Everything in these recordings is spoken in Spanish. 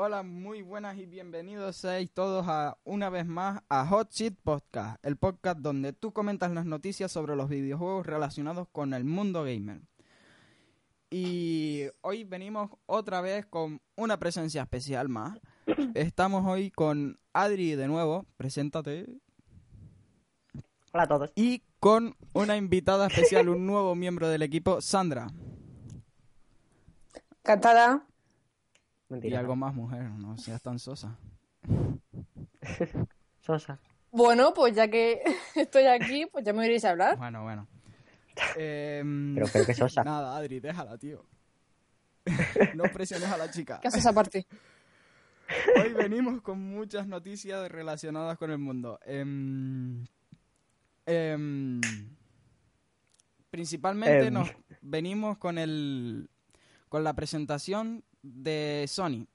Hola, muy buenas y bienvenidos seis todos a una vez más a Hot Shit Podcast, el podcast donde tú comentas las noticias sobre los videojuegos relacionados con el mundo gamer. Y hoy venimos otra vez con una presencia especial más. Estamos hoy con Adri de nuevo, preséntate. Hola a todos. Y con una invitada especial, un nuevo miembro del equipo, Sandra. Cantada. Y algo más, mujer, no seas tan sosa. Sosa. Bueno, pues ya que estoy aquí, pues ya me iréis a hablar. Bueno, bueno. Em, Pero creo que sosa. Nada, Adri, déjala, tío. no presiones a la chica. ¿Qué haces aparte? Hoy venimos con muchas noticias relacionadas con el mundo. Em, em, principalmente nos venimos con el con la presentación de Sony,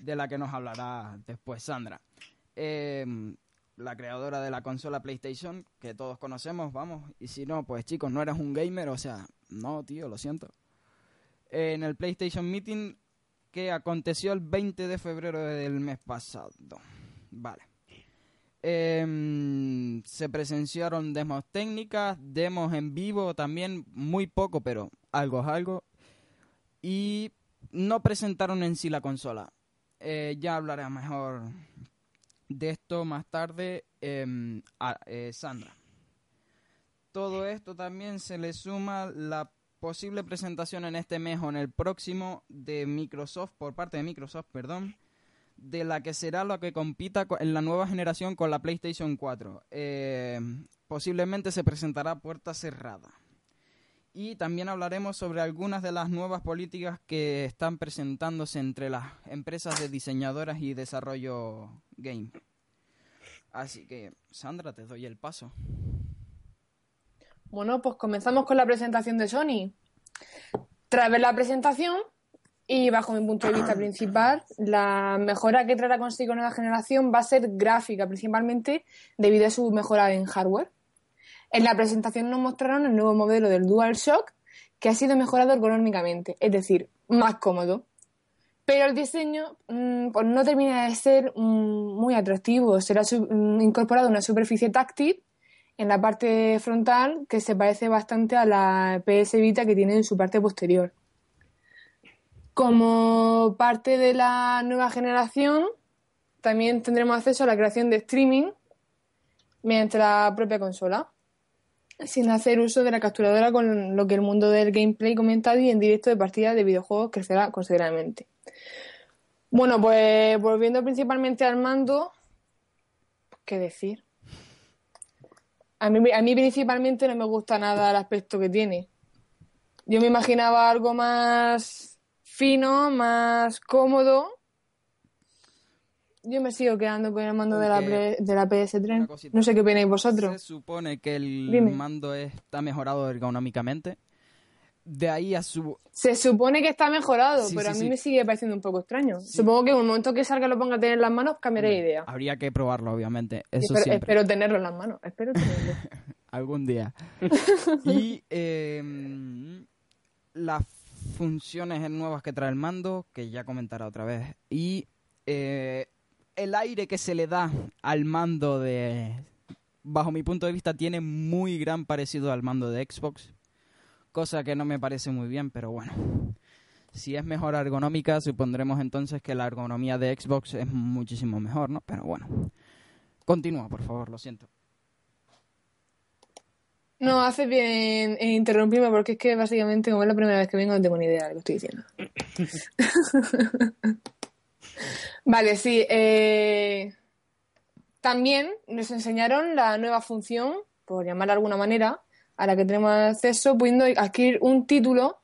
de la que nos hablará después Sandra. Em, la creadora de la consola PlayStation, que todos conocemos, vamos, y si no, pues chicos, no eres un gamer, o sea, no, tío, lo siento. En el PlayStation Meeting que aconteció el 20 de febrero del mes pasado. Vale. Em, se presenciaron demos técnicas, demos en vivo también, muy poco, pero algo es algo. Y no presentaron en sí la consola. Eh, ya hablaré mejor de esto más tarde em, eh, Sandra. Todo esto también se le suma la posible presentación en este mes o en el próximo de Microsoft, por parte de Microsoft, perdón, de la que será lo que compita co- en la nueva generación con la PlayStation 4. Eh, posiblemente se presentará puerta cerrada. Y también hablaremos sobre algunas de las nuevas políticas que están presentándose entre las empresas de diseñadoras y desarrollo game. Así que, Sandra, te doy el paso. Bueno, pues comenzamos con la presentación de Sony. Tras ver la presentación, y bajo mi punto de vista principal, la mejora que traerá consigo nueva generación va a ser gráfica, principalmente debido a su mejora en hardware. En la presentación nos mostraron el nuevo modelo del DualShock, que ha sido mejorado ergonómicamente, es decir, más cómodo. Pero el diseño mm, pues no termina de ser mm, muy atractivo. Será su- mm, incorporado una superficie táctil en la parte frontal que se parece bastante a la PS Vita que tiene en su parte posterior. Como parte de la nueva generación, también tendremos acceso a la creación de streaming mediante la propia consola, sin hacer uso de la capturadora con lo que el mundo del gameplay comentado y en directo de partidas de videojuegos crecerá considerablemente. Bueno, pues volviendo principalmente al mando, ¿qué decir? A mí, a mí principalmente no me gusta nada el aspecto que tiene. Yo me imaginaba algo más fino, más cómodo. Yo me sigo quedando con el mando de la, de la Una PS3. cosita. No sé qué opináis vosotros. Se supone que el Dime. mando está mejorado ergonómicamente. De ahí a su... Se supone que está mejorado, Sí, pero sí, a mí sí. me sigue pareciendo un poco extraño. Supongo que en un momento que salga lo ponga a tener en las manos, cambiaré de idea. Habría que probarlo, obviamente. Eso espero, siempre. espero tenerlo en las manos. Espero tenerlo. Algún día. y em, las funciones nuevas que trae el mando, que ya comentará otra vez. Y eh, el aire que se le da al mando de... Bajo mi punto de vista, tiene muy gran parecido al mando de Xbox. Cosa que no me parece muy bien, pero bueno. Si es mejor ergonómica, supondremos entonces que la ergonomía de Xbox es muchísimo mejor, ¿no? Pero bueno. Continúa, por favor, lo siento. No, hace bien en interrumpirme porque es que básicamente como es la primera vez que vengo no tengo ni idea de lo que estoy diciendo. vale, sí. eh, También nos enseñaron la nueva función, por llamarla de alguna manera, a la que tenemos acceso pudiendo adquirir un título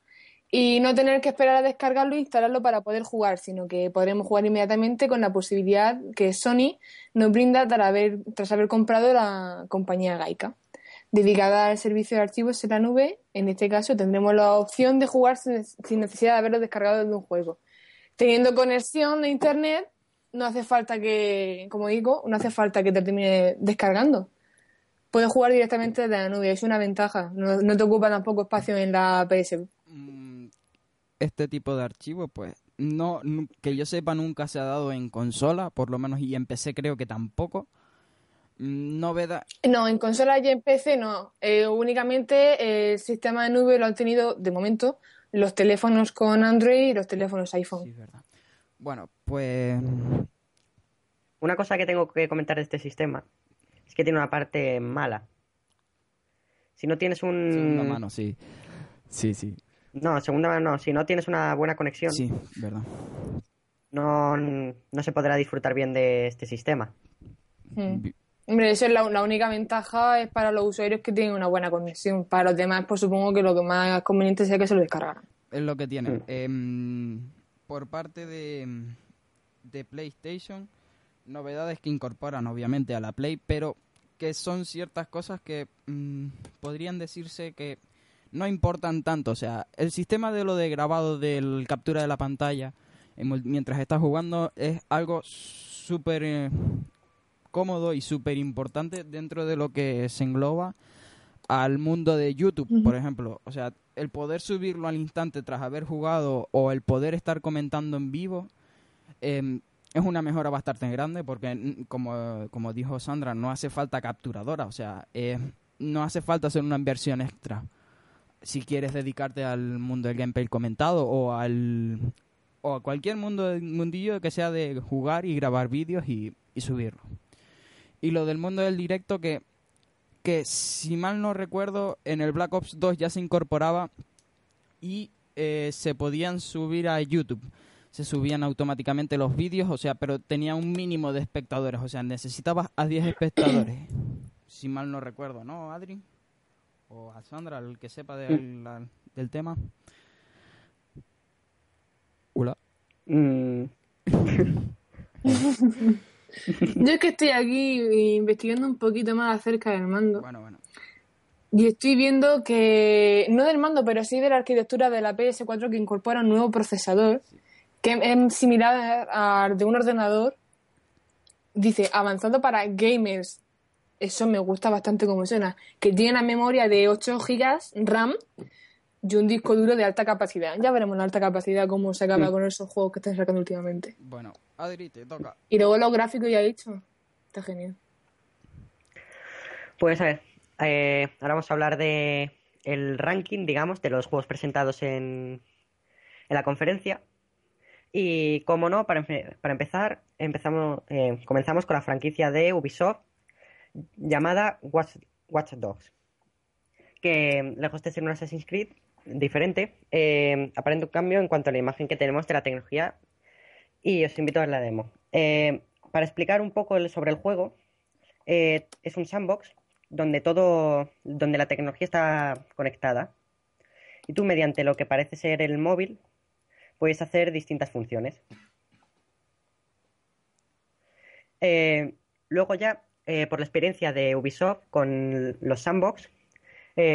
y no tener que esperar a descargarlo e instalarlo para poder jugar, sino que podremos jugar inmediatamente con la posibilidad que Sony nos brinda tras haber, comprado la compañía Gaika dedicada al servicio de archivos en la nube. En este caso tendremos la opción de jugar sin sin necesidad de haberlo descargado de un juego. Teniendo conexión a internet, no hace falta que, como digo, no hace falta que te termine descargando. Puedes jugar directamente desde la nube, es una ventaja. No, no te ocupa tampoco espacio en la PS. mm, este tipo de archivos, pues no, que yo sepa nunca se ha dado en consola, por lo menos y en PC creo que tampoco. Mm, Novedad, No, en consola y en PC no. Eh, únicamente el sistema de nube lo han tenido, de momento, los teléfonos con Android y los teléfonos iPhone. sí, es verdad. Bueno, pues Una cosa que tengo que comentar de este sistema es que tiene una parte mala. Si no tienes un... segunda mano, sí. Sí, sí. No, segunda mano no. Si no tienes una buena conexión, Sí, verdad. no, no se podrá disfrutar bien de este sistema. Mm. Hombre, eso es la, la única ventaja es para los usuarios que tienen una buena conexión. Para los demás, pues supongo que lo que más conveniente sea que se lo descargaran. Es lo que tiene. Mm. Em, por parte de, de PlayStation, novedades que incorporan obviamente a la Play, pero que son ciertas cosas que mm, podrían decirse que no importan tanto. O sea, el sistema de lo de grabado del captura de la pantalla mientras estás jugando es algo súper eh, cómodo y súper importante dentro de lo que se engloba al mundo de YouTube, por ejemplo. O sea, el poder subirlo al instante tras haber jugado o el poder estar comentando en vivo eh, es una mejora bastante grande porque, como, como dijo Sandra, no hace falta capturadora. O sea, eh, no hace falta hacer una inversión extra si quieres dedicarte al mundo del gameplay comentado o al o a cualquier mundo mundillo que sea de jugar y grabar vídeos y, y subirlo. Y lo del mundo del directo que que si mal no recuerdo en el Black Ops 2 ya se incorporaba y eh, se podían subir a YouTube. Se subían automáticamente los vídeos, o sea, pero tenía un mínimo de espectadores, o sea, necesitabas a 10 espectadores. si mal no recuerdo, ¿no, Adri? O a Sandra, el que sepa del, la- del tema. Hola. Mm, Yo es que estoy aquí investigando un poquito más acerca del mando. Bueno, bueno. Y estoy viendo que, no del mando, pero sí de la arquitectura de la PS4 que incorpora un nuevo procesador, que es similar al de un ordenador. Dice, avanzado para gamers. Eso me gusta bastante como suena. Que tiene una memoria de 8 GB RAM y un disco duro de alta capacidad. Ya veremos la alta capacidad cómo se acaba con esos juegos que están sacando últimamente. Bueno, Adri, te toca. Y luego los gráficos ya he dicho. Está genial. Pues a ver, eh, ahora vamos a hablar de el ranking, digamos, de los juegos presentados en, en la conferencia. Y como no, para, empe- para empezar, empezamos, eh, comenzamos con la franquicia de Ubisoft llamada Watch, Watch Dogs, que lejos de ser un Assassin's Creed diferente, eh, aparenta un cambio en cuanto a la imagen que tenemos de la tecnología y os invito a ver la demo. Eh, para explicar un poco sobre el juego, eh, es un sandbox donde todo, donde la tecnología está conectada y tú mediante lo que parece ser el móvil puedes hacer distintas funciones. Eh, luego ya, por la experiencia de Ubisoft con los sandbox,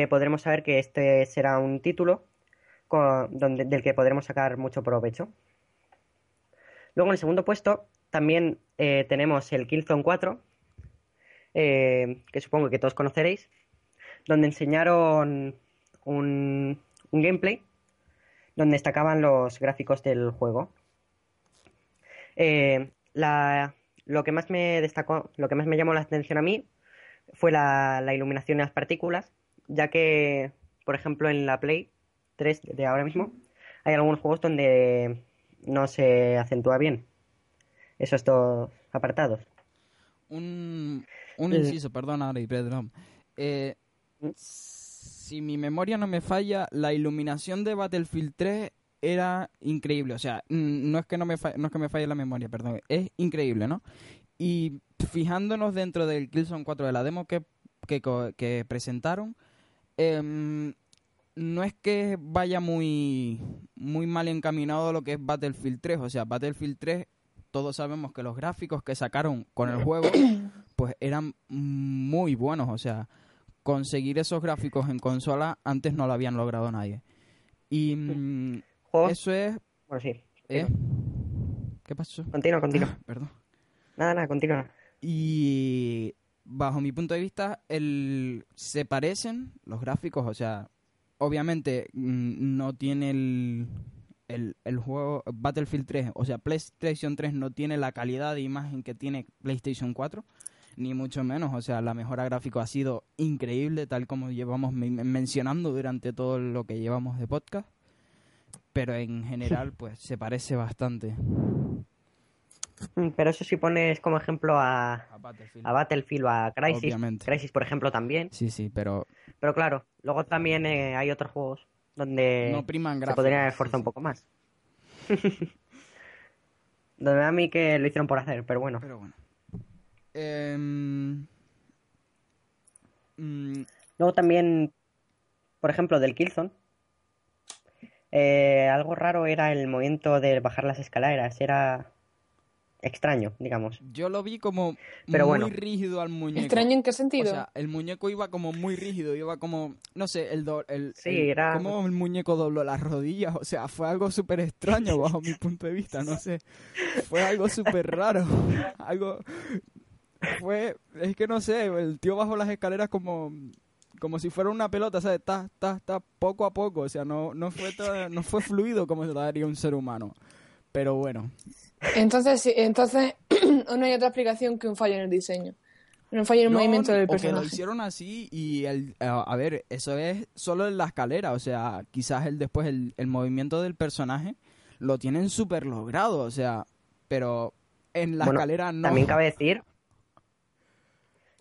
podremos saber que este será un título donde, del que podremos sacar mucho provecho. Luego en el segundo puesto también eh, tenemos el Killzone 4, eh, que supongo que todos conoceréis, donde enseñaron un, gameplay donde destacaban los gráficos del juego. Eh, lo que más me destacó, lo que más me llamó la atención a mí fue la, la iluminación y las partículas, ya que, por ejemplo, en la Play 3 de ahora mismo hay algunos juegos donde no se acentúa bien esos dos apartados. Un, un Eh. inciso, perdón, Adri, perdón. Eh, ¿Mm? si mi memoria no me falla, la iluminación de Battlefield 3 era increíble. O sea, no es que no me fa- no es que me falle la memoria, perdón, es increíble, ¿no? Y fijándonos dentro del Killzone 4 de la demo que, que, que presentaron, em, no es que vaya muy, muy mal encaminado lo que es Battlefield 3. O sea, Battlefield 3, todos sabemos que los gráficos que sacaron con el juego, pues eran muy buenos. O sea, conseguir esos gráficos en consola antes no lo habían logrado nadie. Y mm, Juegos, eso es... bueno, sí. ¿eh? ¿Qué pasó? Continúa, continúa. Ah, perdón. Nada, nada, continúa. Y bajo mi punto de vista, el, se parecen los gráficos, o sea, obviamente mm, no tiene el, el, el juego Battlefield 3, o sea, PlayStation 3 no tiene la calidad de imagen que tiene PlayStation 4, ni mucho menos, o sea, la mejora gráfica ha sido increíble, tal como llevamos men- mencionando durante todo lo que llevamos de podcast, pero en general, pues se parece bastante Pero eso si pones como ejemplo a, a Battlefield. a Battlefield o a Crisis. Obviamente. Crisis, por ejemplo, también. Sí, sí, pero Pero claro, luego también eh, hay otros juegos donde no priman se podría esforzar sí. un poco más. donde a mí que lo hicieron por hacer, pero bueno. Pero bueno. Em, mm, Luego también, por ejemplo, del Killzone. eh, algo raro era el movimiento de bajar las escaleras. Era extraño, digamos. yo lo vi como Pero muy bueno. rígido al muñeco. ¿Extraño en qué O sentido? sea, el muñeco iba como muy rígido, iba como, no sé, el, do- el, Sí, el- era- como el muñeco dobló las rodillas, o sea, fue algo súper extraño bajo mi punto de vista, no sé, fue algo súper raro, algo, fue, es que no sé, el tío bajó las escaleras como, como si fuera una pelota, ¿sabes? Está, está, está, poco a poco, o sea, no, no fue todo- no fue fluido como se lo daría un ser humano, pero bueno, Entonces, sí, entonces no hay otra explicación que un fallo en el diseño. Un fallo en el No, movimiento del o que lo personaje. hicieron así y el, a a ver, eso es solo en la escalera, o sea, quizás el después el, el movimiento del personaje lo tienen súper logrado, o sea, pero en la Bueno, escalera no. También cabe decir.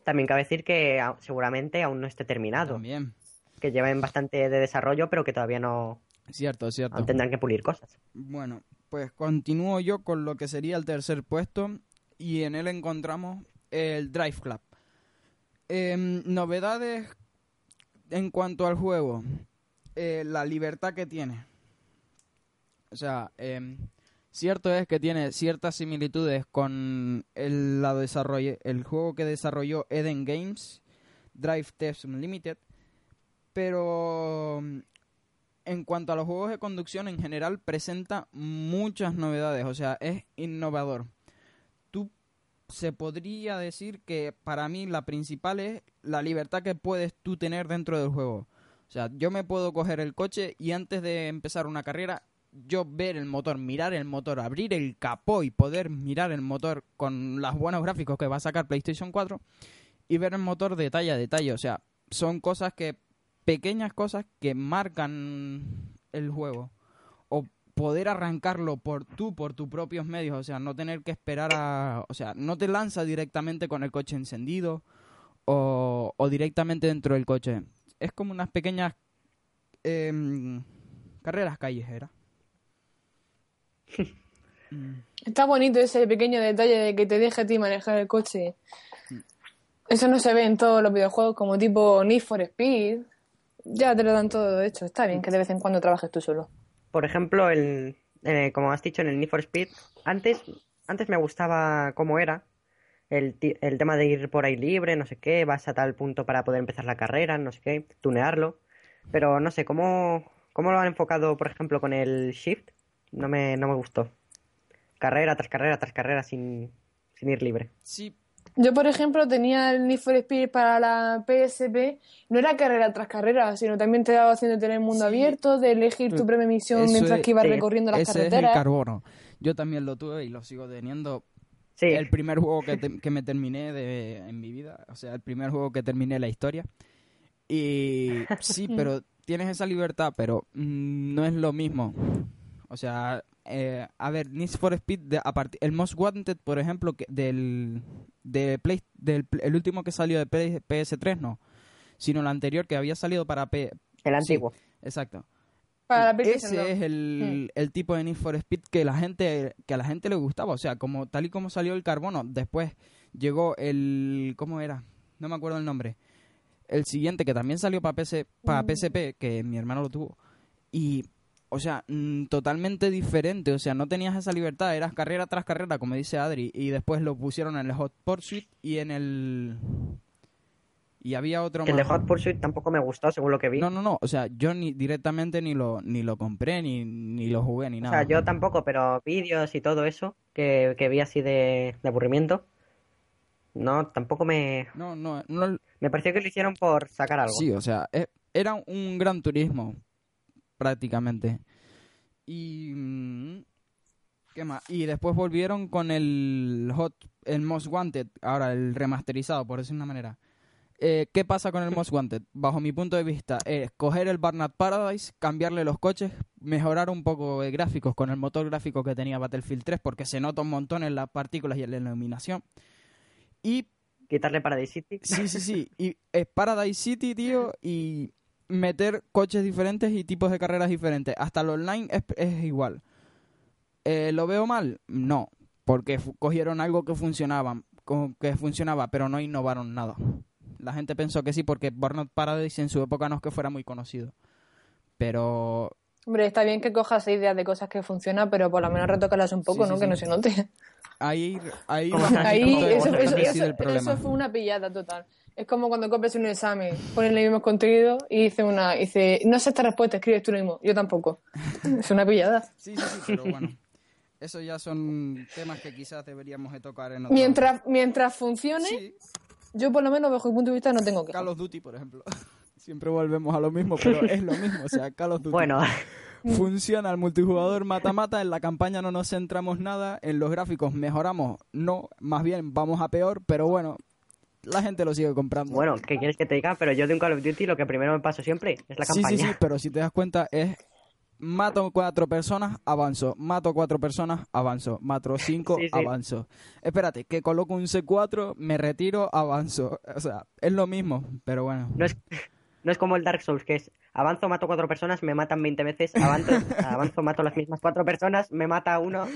También cabe decir que seguramente aún no esté terminado. También, Que lleven bastante de desarrollo, pero que todavía no cierto, cierto. aún tendrán que pulir cosas. Bueno, pues continúo yo con lo que sería el tercer puesto y en él encontramos el Drive Club. Em, novedades en cuanto al juego, eh, la libertad que tiene. O sea, em, cierto es que tiene ciertas similitudes con el, el juego que desarrolló Eden Games, Drive Test Unlimited, pero en cuanto a los juegos de conducción en general presenta muchas novedades, o sea, es innovador. Tú se podría decir que para mí la principal es la libertad que puedes tú tener dentro del juego. O sea, yo me puedo coger el coche y antes de empezar una carrera, yo ver el motor, mirar el motor, abrir el capó y poder mirar el motor con los buenos gráficos que va a sacar PlayStation 4 y ver el motor detalle a detalle. O sea, son cosas que pequeñas cosas que marcan el juego. O poder arrancarlo por tú por tus propios medios. O sea no tener que esperar a o sea no te lanza directamente con el coche encendido o, o directamente dentro del coche. Es como unas pequeñas em, carreras callejeras Mm, Está bonito ese pequeño detalle de que te deje a ti manejar el coche. Eso no se ve en todos los videojuegos como tipo Need for Speed. Ya te lo dan todo hecho. Está bien que de vez en cuando trabajes tú solo. Por ejemplo, el, eh, como has dicho en el Need for Speed, antes, antes me gustaba cómo era el, ti- el tema de ir por ahí libre, no sé qué, vas a tal punto para poder empezar la carrera, no sé qué, tunearlo. Pero no sé, ¿cómo, cómo lo han enfocado, por ejemplo, con el Shift? No me, no me gustó. Carrera tras carrera tras carrera sin, sin ir libre. sí Yo, por ejemplo, tenía el Need for Speed para la PSP. No era carrera tras carrera, sino también te daba opción de tener mundo Sí. abierto, de elegir tu propia misión Eso mientras es- que ibas sí, recorriendo las ese es el carreteras. carbono yo también lo tuve y lo sigo teniendo Sí, el primer juego que, te- que me terminé de, en mi vida, o sea, el primer juego que terminé la historia. Y sí, pero tienes esa libertad, pero mm, no es lo mismo. O sea, eh, a ver, Need for Speed, de, a partir, el Most Wanted, por ejemplo, que del, de Play, del pl- el último que salió de Play- PS3, no, sino el anterior que había salido para P. el sí, antiguo. exacto. Para la Ese 2. es el, el tipo de Need for Speed que la gente que a la gente le gustaba, o sea, como tal y como salió el carbono, después llegó el ¿cómo era? No me acuerdo el nombre. El siguiente que también salió para PC, para PSP, que mi hermano lo tuvo. Y o sea, mm, totalmente diferente, o sea, no tenías esa libertad, eras carrera tras carrera, como dice Adri, y después lo pusieron en el Hot Pursuit y en el y había otro El de. Hot Pursuit tampoco me gustó, según lo que vi. No, no, no, o sea, yo ni directamente ni lo ni lo compré ni, ni lo jugué ni O nada. sea, yo tampoco, pero vídeos y todo eso que, que vi así de, de aburrimiento, no, tampoco me, No, no, no me pareció que lo hicieron por sacar algo. sí, o sea, e- era un gran turismo prácticamente. Y. mm, ¿Qué más? Y después volvieron con el Hot, el Most Wanted, ahora el remasterizado, por decir una manera. Eh, ¿Qué pasa con el Most Wanted? Bajo mi punto de vista, es coger el Burnout Paradise, cambiarle los coches, mejorar un poco de gráficos con el motor gráfico que tenía Battlefield 3, porque se nota un montón en las partículas y en la iluminación. Y Quitarle Paradise City. Sí, sí, sí. Y es Paradise City, tío, y meter coches diferentes y tipos de carreras diferentes. Hasta el online es, es igual. Eh, ¿Lo veo mal? No, porque cogieron algo que funcionaba, que funcionaba, pero no innovaron nada. La gente pensó que sí, porque Burnout Paradise en su época no es que fuera muy conocido. Pero Hombre, está bien que cojas ideas de cosas que funcionan, pero por lo menos retócalas un poco, Sí, ¿no? sí. Que no se note. ahí, ahí, Ahí, eso, eso fue una pillada total. Es como cuando copias un examen, pones el mismo contenido y dice una, dice, no sé esta respuesta, escribes tú lo mismo. Yo tampoco. Es una pillada. Sí, sí, sí, pero bueno. Eso ya son temas que quizás deberíamos de tocar en otro... Mientras, mientras funcione, Sí, yo por lo menos bajo mi punto de vista no tengo que. Call of Duty, por ejemplo. Siempre volvemos a lo mismo, pero es lo mismo. O sea, Call of Duty. Bueno, Funciona el multijugador mata-mata, en la campaña no nos centramos nada, en los gráficos mejoramos, no, más bien vamos a peor, pero bueno, la gente lo sigue comprando. bueno, ¿qué quieres que te diga? Pero yo de un Call of Duty lo que primero me paso siempre es la sí, campaña. sí, sí, pero si te das cuenta es mato cuatro personas, avanzo, mato cuatro personas, avanzo, mato cinco, Sí, sí. avanzo. Espérate, que coloco un C4, me retiro, avanzo. O sea, es lo mismo, pero bueno. No es, no es como el Dark Souls, que es avanzo, mato cuatro personas, me matan 20 veces, avanzo, avanzo, mato las mismas cuatro personas, me mata uno,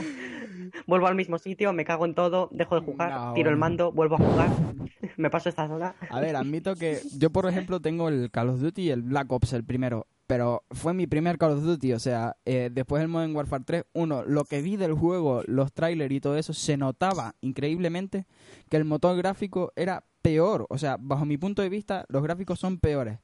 vuelvo al mismo sitio, me cago en todo, dejo de jugar, No, tiro el mando, vuelvo a jugar, me paso esta zona. A ver, admito que yo, por ejemplo, tengo el Call of Duty y el Black Ops, el primero. Pero fue mi primer Call of Duty, o sea, eh, después del Modern Warfare 3, uno, lo que vi del juego, los trailers y todo eso, se notaba increíblemente que el motor gráfico era peor. O sea, bajo mi punto de vista, los gráficos son peores.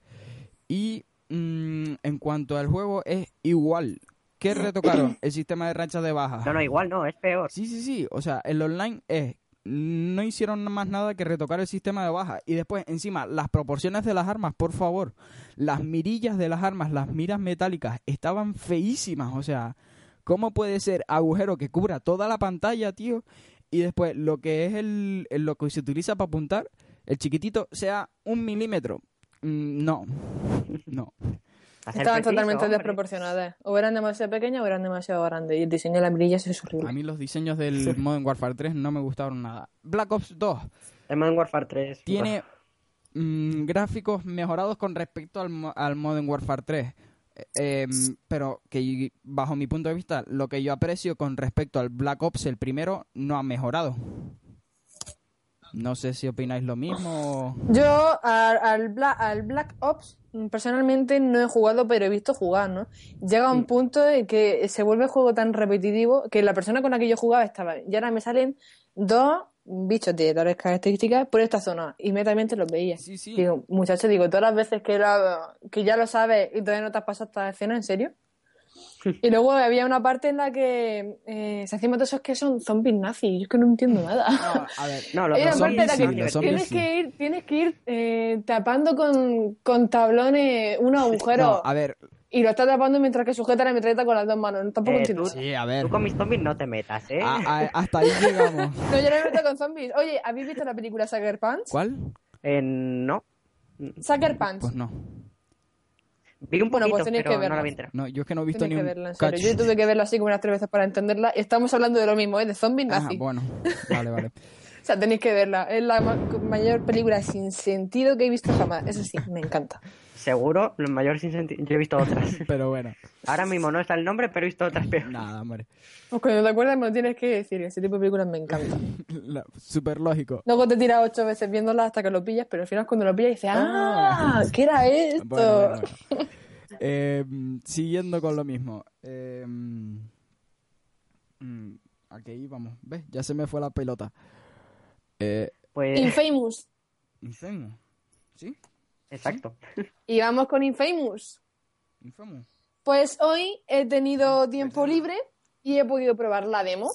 Y mm, en cuanto al juego, es igual. ¿Qué retocaron? El sistema de rachas de baja. No, no, igual no, es peor. Sí, sí, sí. O sea, el online es. No hicieron más nada que retocar el sistema de baja. Y después, encima, las proporciones de las armas, por favor. Las mirillas de las armas, las miras metálicas, estaban feísimas. O sea, ¿cómo puede ser agujero que cubra toda la pantalla, tío? Y después, lo que es el, el- lo que se utiliza para apuntar, el chiquitito, sea un milímetro. Mm, No, no. Estaban totalmente hombre. desproporcionadas. O eran demasiado pequeñas o eran demasiado grandes. Y el diseño de las brillas es A horrible. mí los diseños del Modern Warfare 3 no me gustaron nada. Black Ops 2 El Modern Warfare 3. tiene mm, gráficos mejorados con respecto al, mo- al Modern Warfare 3. Eh, em, pero que bajo mi punto de vista, lo que yo aprecio con respecto al Black Ops, el primero, no ha mejorado. No sé si opináis lo mismo. Yo al, al, Bla- al Black Ops personalmente no he jugado, pero he visto jugar, ¿no? Llega un punto en que se vuelve el juego tan repetitivo que la persona con la que yo jugaba estaba. Y ahora me salen dos bichos de tales características por esta zona. Inmediatamente los veía. Sí, sí. Digo, muchacho, digo, todas las veces que, que ya lo sabes y todavía no te has pasado esta escena, ¿en serio? Y luego había una parte en la que eh, se hacían esos que son zombies nazis. Yo es que no entiendo nada. No, a ver, No, los los parte en la que sí, los zombies tienes sí. que ir, tienes que ir eh, tapando con, con tablones unos agujeros no, a ver, y lo estás tapando mientras que sujeta la metralleta con las dos manos. Tampoco Eh, entiendo. tú- sí, a ver. Tú con mis zombies no te metas, ¿eh? A- a- hasta ahí llegamos. No, yo no me meto con zombies. Oye, ¿habéis visto la película Sucker Punch? ¿Cuál? Eh, no. Sucker Punch. Pues no. Vi un Bueno, poquito, pues tenéis pero que no verla. la vi entera. No, yo es que no he visto ni un verla, cacho. Yo tuve que verla así como unas tres veces para entenderla. Y estamos hablando de lo mismo, ¿eh? De zombies Ajá, nazis. bueno, vale, vale. O sea, tenéis que verla. Es la ma- mayor película sin sentido que he visto jamás. Eso sí, me encanta. Seguro, lo mayor sin sentido. Yo he visto otras. Pero bueno, Ahora mismo no está el nombre, pero he visto otras peor. nada, hombre. Pues cuando te acuerdas me lo tienes que decir. Ese tipo de películas me encantan. La- Súper lógico. Luego te tiras ocho veces viéndola hasta que lo pillas, pero al final cuando lo pillas dices, ¡ah! ¿Qué era esto? Bueno, bueno, bueno. Eh, siguiendo con lo mismo. Eh, mm, ¿A qué íbamos? ¿Ves? Ya se me fue la pelota. Eh, Pues, Infamous. Infamous. ¿Sí? Exacto. Y vamos con Infamous. Infamous. Pues hoy he tenido tiempo libre y he podido probar la demo.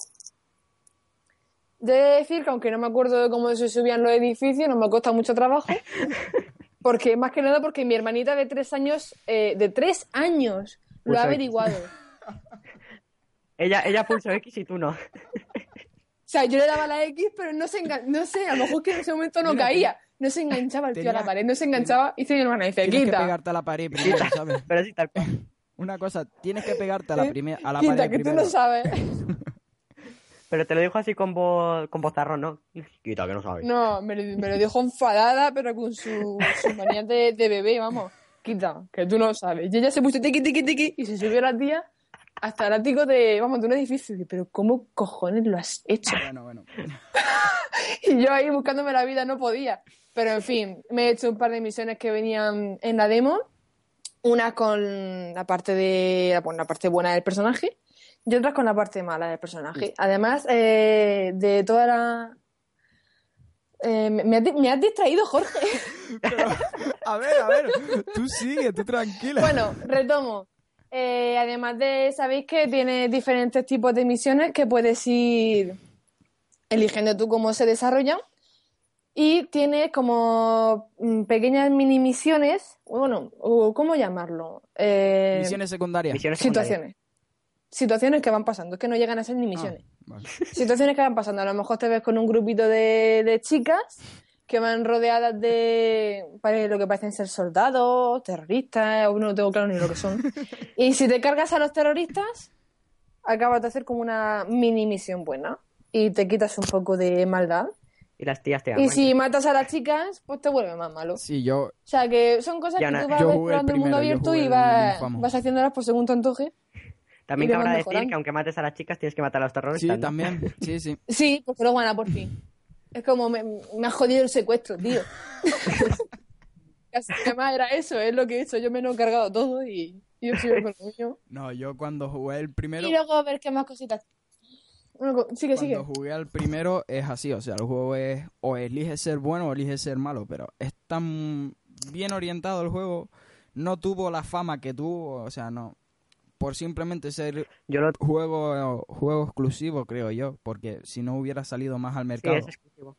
De decir que aunque no me acuerdo de cómo se subían los edificios, no me cuesta mucho trabajo. Porque, más que nada, porque mi hermanita de tres años, eh, de tres años, lo ha averiguado. ella, ella pulsó X y tú no. O sea, yo le daba la X, pero no se engan... no sé, a lo mejor que en ese momento no Mira, caía. No se enganchaba el tío a la pared, no se enganchaba. Y mi hermana dice, Tienes que quita, pegarte a la pared primero, ¿sabes? Pero sí, tal cual. Una cosa, tienes que pegarte a la, ¿Eh? prime- a la quita, pared que tú primero. no sabes. Pero te lo dijo así con voz, con bozarrón, ¿no? Quita, que no sabes. No, me lo, me lo dijo enfadada, pero con su, su manía de, de bebé, vamos. Quita, que tú no sabes. Y ella se puso tiqui, tiqui, tiqui, y se subió la tía hasta el ático de, vamos, de un edificio. Y dice, pero ¿cómo cojones lo has hecho? Bueno, bueno. Y yo ahí buscándome la vida no podía. Pero en fin, me he hecho un par de misiones que venían en la demo. Una con la parte de bueno, la parte buena del personaje y otras con la parte mala del personaje. Además, eh, de toda la. Eh, me, has, di- me has distraído, Jorge. Pero, a ver, a ver, tú sigue, tú tranquila. Bueno, retomo. Eh, además de, sabéis que tiene diferentes tipos de misiones que puedes ir eligiendo tú cómo se desarrollan. Y tiene como mm, pequeñas mini misiones, bueno, o ¿cómo llamarlo? Eh, Misiones secundarias. Misiones secundarias. situaciones. Situaciones que van pasando, es que no llegan a ser ni misiones. Ah, vale. Situaciones que van pasando. A lo mejor te ves con un grupito de, de chicas que van rodeadas de lo que parecen ser soldados, terroristas, o no tengo claro ni lo que son. Y si te cargas a los terroristas, acabas de hacer como una mini misión buena y te quitas un poco de maldad. Y las tías te aman. Y si matas a las chicas, pues te vuelve más malo. Sí, yo, O sea que son cosas Ya que tú vas a jugué el explorando el mundo abierto y vas, vas haciéndolas por según tu antoje. También cabrá decir mejorando. que aunque mates a las chicas, tienes que matar a los terroristas. sí, ¿no? también, sí, sí. Sí, pues luego gana por fin. Es como me, me ha jodido el secuestro, tío. Casi que más era eso, es lo que he hecho. Yo me lo he cargado todo y, y yo sigo con lo mío. No, yo cuando jugué el primero, Y luego a ver qué más cositas. Bueno, co- sigue, sigue. cuando jugué al primero es así, o sea, el juego es o elige ser bueno o elige ser malo, pero es tan bien orientado el juego, no tuvo la fama que tuvo, o sea, no, por simplemente ser Yo lo... juego juego exclusivo, creo yo, porque si no hubiera salido más al Sí, mercado. es exclusivo.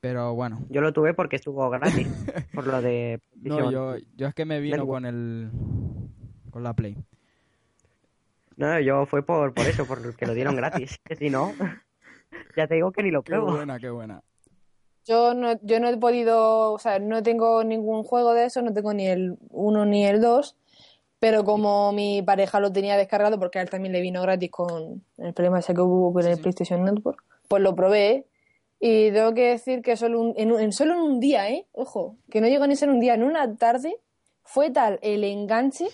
Pero bueno, Yo lo tuve porque estuvo gratis. por lo de... no, yo, yo es que me vino Network. con el con la Play. No, yo fue por, por eso, por que lo dieron gratis. Si no, ya te digo que ni lo Qué pruebo. buena, qué buena. Yo no, yo no he podido, o sea, no tengo ningún juego de eso, no tengo ni el 1 ni el 2, pero como mi pareja lo tenía descargado, porque a él también le vino gratis con el problema ese que hubo con el sí. PlayStation Network, pues lo probé y tengo que decir que solo un- en, un- en solo en un día, ¿eh? Ojo, que no llegó ni a ser un día, en una tarde fue tal el enganche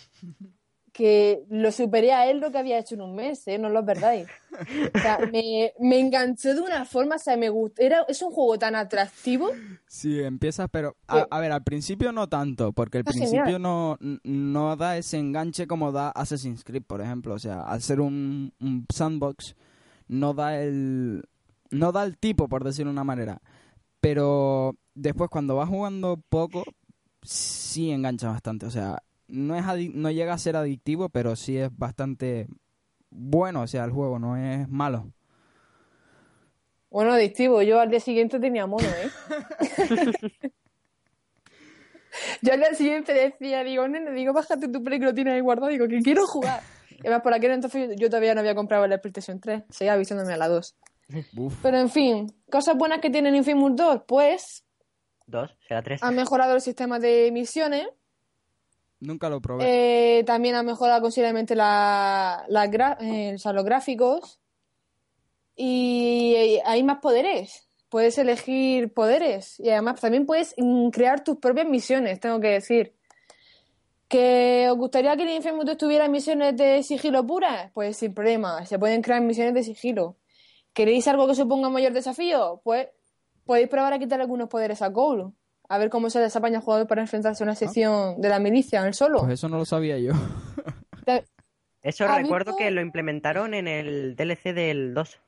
que lo superé a él lo que había hecho en un mes, ¿eh? No lo perdáis. O sea, me, me enganchó de una forma, o sea, me gustó. Era, es un juego tan atractivo. Sí, empiezas, pero a, a ver, al principio no tanto, porque al Está principio no, no da ese enganche como da Assassin's Creed, por ejemplo. O sea, al ser un, un sandbox, no da el no da el tipo, por decirlo de una manera. Pero después, cuando vas jugando poco, sí engancha bastante. O sea, no, es adic- no llega a ser adictivo, pero sí es bastante bueno. O sea, el juego no es malo. Bueno, adictivo. Yo al día siguiente tenía mono, ¿eh? Yo al día siguiente decía, digo, nene, digo, bájate tu play que lo tienes ahí guardado, digo, que quiero jugar. Y además, por aquel entonces yo todavía no había comprado el PlayStation 3, seguía avisándome a la 2. Uf, Pero en fin, cosas buenas que tiene Infamous 2, pues Dos, será tres. ha mejorado el sistema de misiones, nunca lo probé. eh, también ha mejorado considerablemente la, la eh, los gráficos y hay más poderes. Puedes elegir poderes y además también puedes mm, crear tus propias misiones, tengo que decir. ¿Que os gustaría que el Infamous 2 tuviera misiones de sigilo puras? Pues sin problema, se pueden crear misiones de sigilo. ¿Queréis algo que suponga mayor desafío? Pues podéis probar a quitar algunos poderes a Cole. A ver cómo se les apaña al jugador para enfrentarse a una sección de la milicia en el solo. Pues eso no lo sabía yo. Eso ¿Has recuerdo visto? que lo implementaron en el DLC del 2.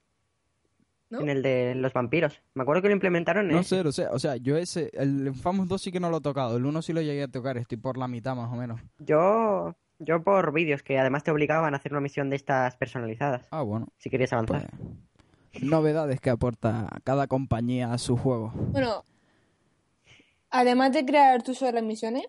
¿No? En el de los vampiros. Me acuerdo que lo implementaron en No sé, o sea, o sea, yo ese, el Infamous 2 sí que no lo he tocado, el 1 sí lo llegué a tocar, estoy por la mitad más o menos. Yo, yo por vídeos que además te obligaban a hacer una misión de estas personalizadas. Ah, bueno, Si querías pues avanzar. novedades que aporta cada compañía a su juego. Bueno, además de crear tú solo las misiones,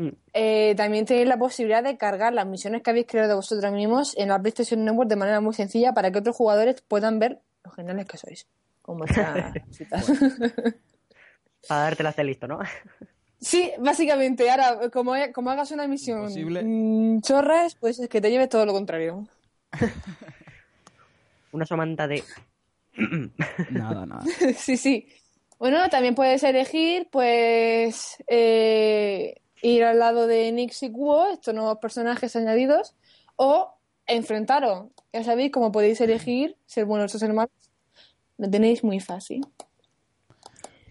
Mm. eh, también tenéis la posibilidad de cargar las misiones que habéis creado vosotros mismos en la PlayStation Network de manera muy sencilla para que otros jugadores puedan ver lo geniales que sois. Vuestras cositas. Para dártelas de listo, ¿no? Sí, básicamente, ahora, como, como hagas una misión mm, chorras, pues es que te lleves todo lo contrario. Una somanta de... Nada, nada. sí, sí. Bueno, también puedes elegir, pues, eh, ir al lado de Nix y Kubo, estos nuevos personajes añadidos, o enfrentaros. Ya sabéis cómo podéis elegir ser buenos o ser malos. Lo tenéis muy fácil.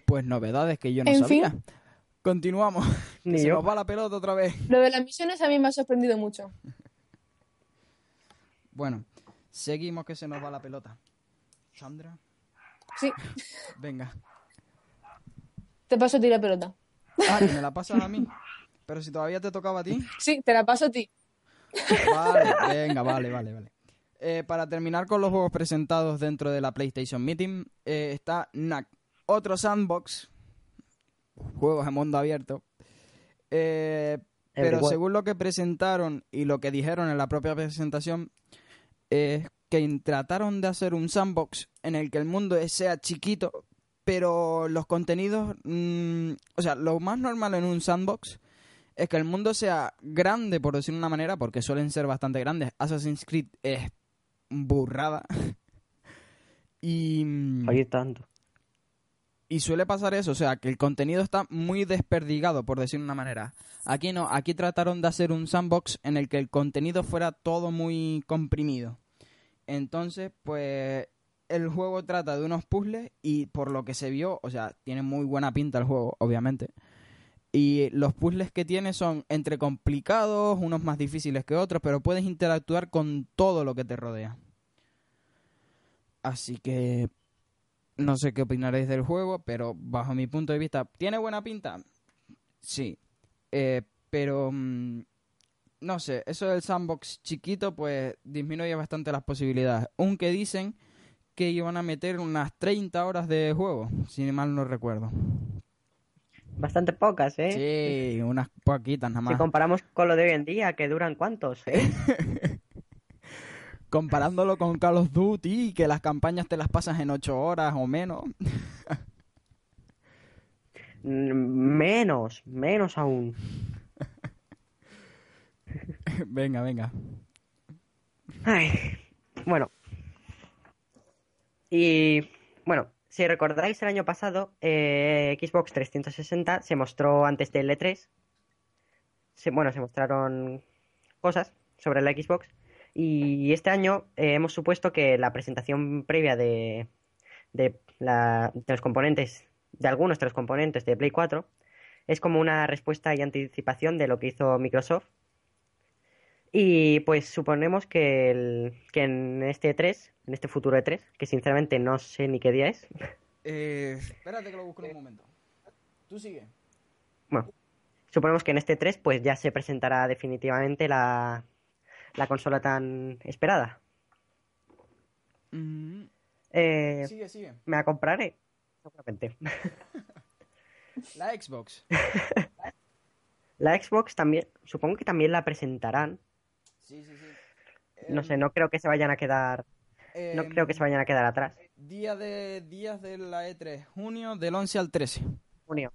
Pues novedades que yo no En sabía. fin. Continuamos. Ni Se yo. nos va la pelota otra vez. Lo de las misiones a mí me ha sorprendido mucho. Bueno, seguimos que se nos va la pelota. Sandra, Sí, venga. Te paso a ti la pelota. Ah, que me la pasas a mí. Pero si todavía te tocaba a ti. Sí, te la paso a ti. Vale, venga, vale, vale, vale. Eh, para terminar con los juegos presentados dentro de la PlayStation Meeting, eh, está NAC, otro sandbox, juegos de mundo abierto. Eh, pero según lo que presentaron y lo que dijeron en la propia presentación, es que trataron de hacer un sandbox en el que el mundo sea chiquito, pero los contenidos, mm, o sea, lo más normal en un sandbox es que el mundo sea grande, por decir una manera, porque suelen ser bastante grandes. Assassin's Creed es burrada. y, mm, Oye, tanto. y suele pasar eso, o sea, que el contenido está muy desperdigado, por decir una manera. Aquí no, aquí trataron de hacer un sandbox en el que el contenido fuera todo muy comprimido. Entonces, pues el juego trata de unos puzzles y por lo que se vio, o sea, tiene muy buena pinta el juego, obviamente. Y los puzzles que tiene son entre complicados, unos más difíciles que otros, pero puedes interactuar con todo lo que te rodea. Así que no sé qué opinaréis del juego, pero bajo mi punto de vista, ¿tiene buena pinta? Sí. Eh, pero mm, no sé, eso del sandbox chiquito, pues disminuye bastante las posibilidades. Aunque dicen que iban a meter unas 30 horas de juego, si mal no recuerdo. Bastante pocas, ¿eh? Sí, unas poquitas nada Si más. comparamos con lo de hoy en día, que duran cuántos, ¿eh? Comparándolo con Call of Duty, que las campañas te las pasas en 8 horas o menos. Mm, menos, menos aún. venga, venga. Ay, bueno. Y bueno, si recordáis el año pasado, eh, Xbox 360 se mostró antes del E3. Se- bueno, se mostraron cosas sobre la Xbox. Y este año eh, hemos supuesto que la presentación previa de, de, la- de los componentes, de algunos de los componentes de Play 4, es como una respuesta y anticipación de lo que hizo Microsoft y pues suponemos que, el, que en este E3, en este futuro E3, que sinceramente no sé ni qué día es, Eh, espérate que lo busco en un momento. Tú sigue. bueno, suponemos que en este E3 pues ya se presentará definitivamente la, la consola tan esperada. Mm, Eh, sigue, sigue. me la compraré, seguramente. La Xbox. La Xbox también, supongo que también la presentarán. Sí, sí, sí. No sé, no creo que se vayan a quedar, no Em, creo que se vayan a quedar atrás. Día de días de la E3, junio del 11 al 13. Junio.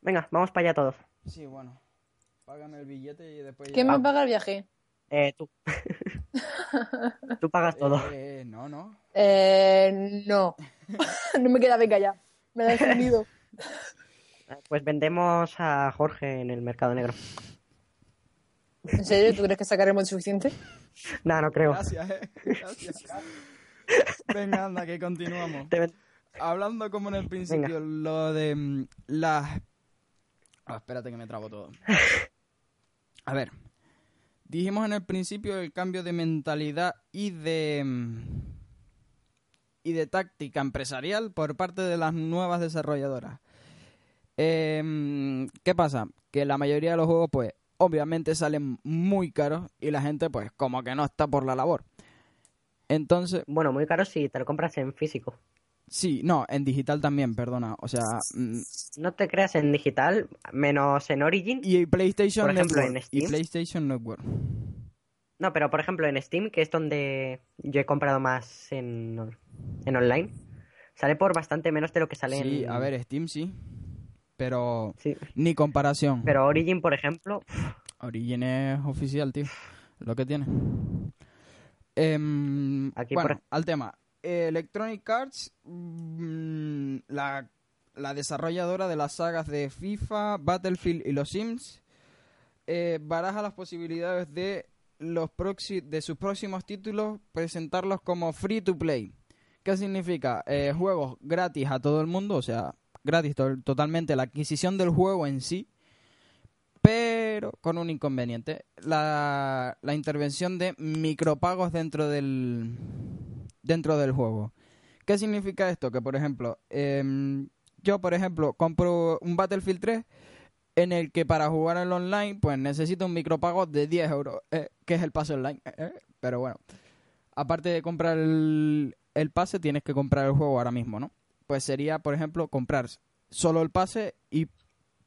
Venga, vamos para allá todos. Sí, bueno. Págame el billete y después ya- ¿Quién me paga el viaje? Eh, tú. tú pagas todo. Eh, no, no. Eh, no. no me queda beca ya. Me la he defendido. Pues vendemos a Jorge en el mercado negro. ¿En serio? ¿Tú crees que sacaremos suficiente? No, no creo. Gracias, eh. Gracias. Venga, anda, que continuamos. Hablando como en el principio, lo de mm, las... Ah, espérate que me trabo todo. A ver. Dijimos en el principio el cambio de mentalidad y de... mm, y de táctica empresarial por parte de las nuevas desarrolladoras. Em, ¿Qué pasa? Que la mayoría de los juegos, pues, obviamente salen muy caros y la gente, pues, como que no está por la labor. Entonces, Bueno, muy caro si te lo compras en físico. Sí, no, en digital también, perdona. O sea, mm, No te creas en digital, menos en Origin. y PlayStation Por ejemplo, Network. en Y Steam. PlayStation Network. No, pero por ejemplo en Steam, que es donde yo he comprado más en, en online, sale por bastante menos de lo que sale Sí, en... a ver, Steam sí. Pero Sí, ni comparación. pero Origin, por ejemplo, Origin es oficial, tío. Lo que tiene. Em, Aquí bueno, por- al tema. Electronic Arts, mm, la, la desarrolladora de las sagas de FIFA, Battlefield y los Sims, eh, baraja las posibilidades de, los proxi- de sus próximos títulos presentarlos como free to play. ¿Qué significa? Eh, juegos gratis a todo el mundo, o sea, gratis to- totalmente la adquisición del juego en sí, pero con un inconveniente. La, la intervención de micropagos dentro del, dentro del juego. ¿Qué significa esto? Que, por ejemplo, em, yo, por ejemplo, compro un Battlefield 3 en el que para jugar el online, pues necesito un micropago de 10 euros, eh, que es el pase online. eh, eh, pero bueno, aparte de comprar el, el pase, tienes que comprar el juego ahora mismo, ¿no? Pues sería, por ejemplo, comprar solo el pase y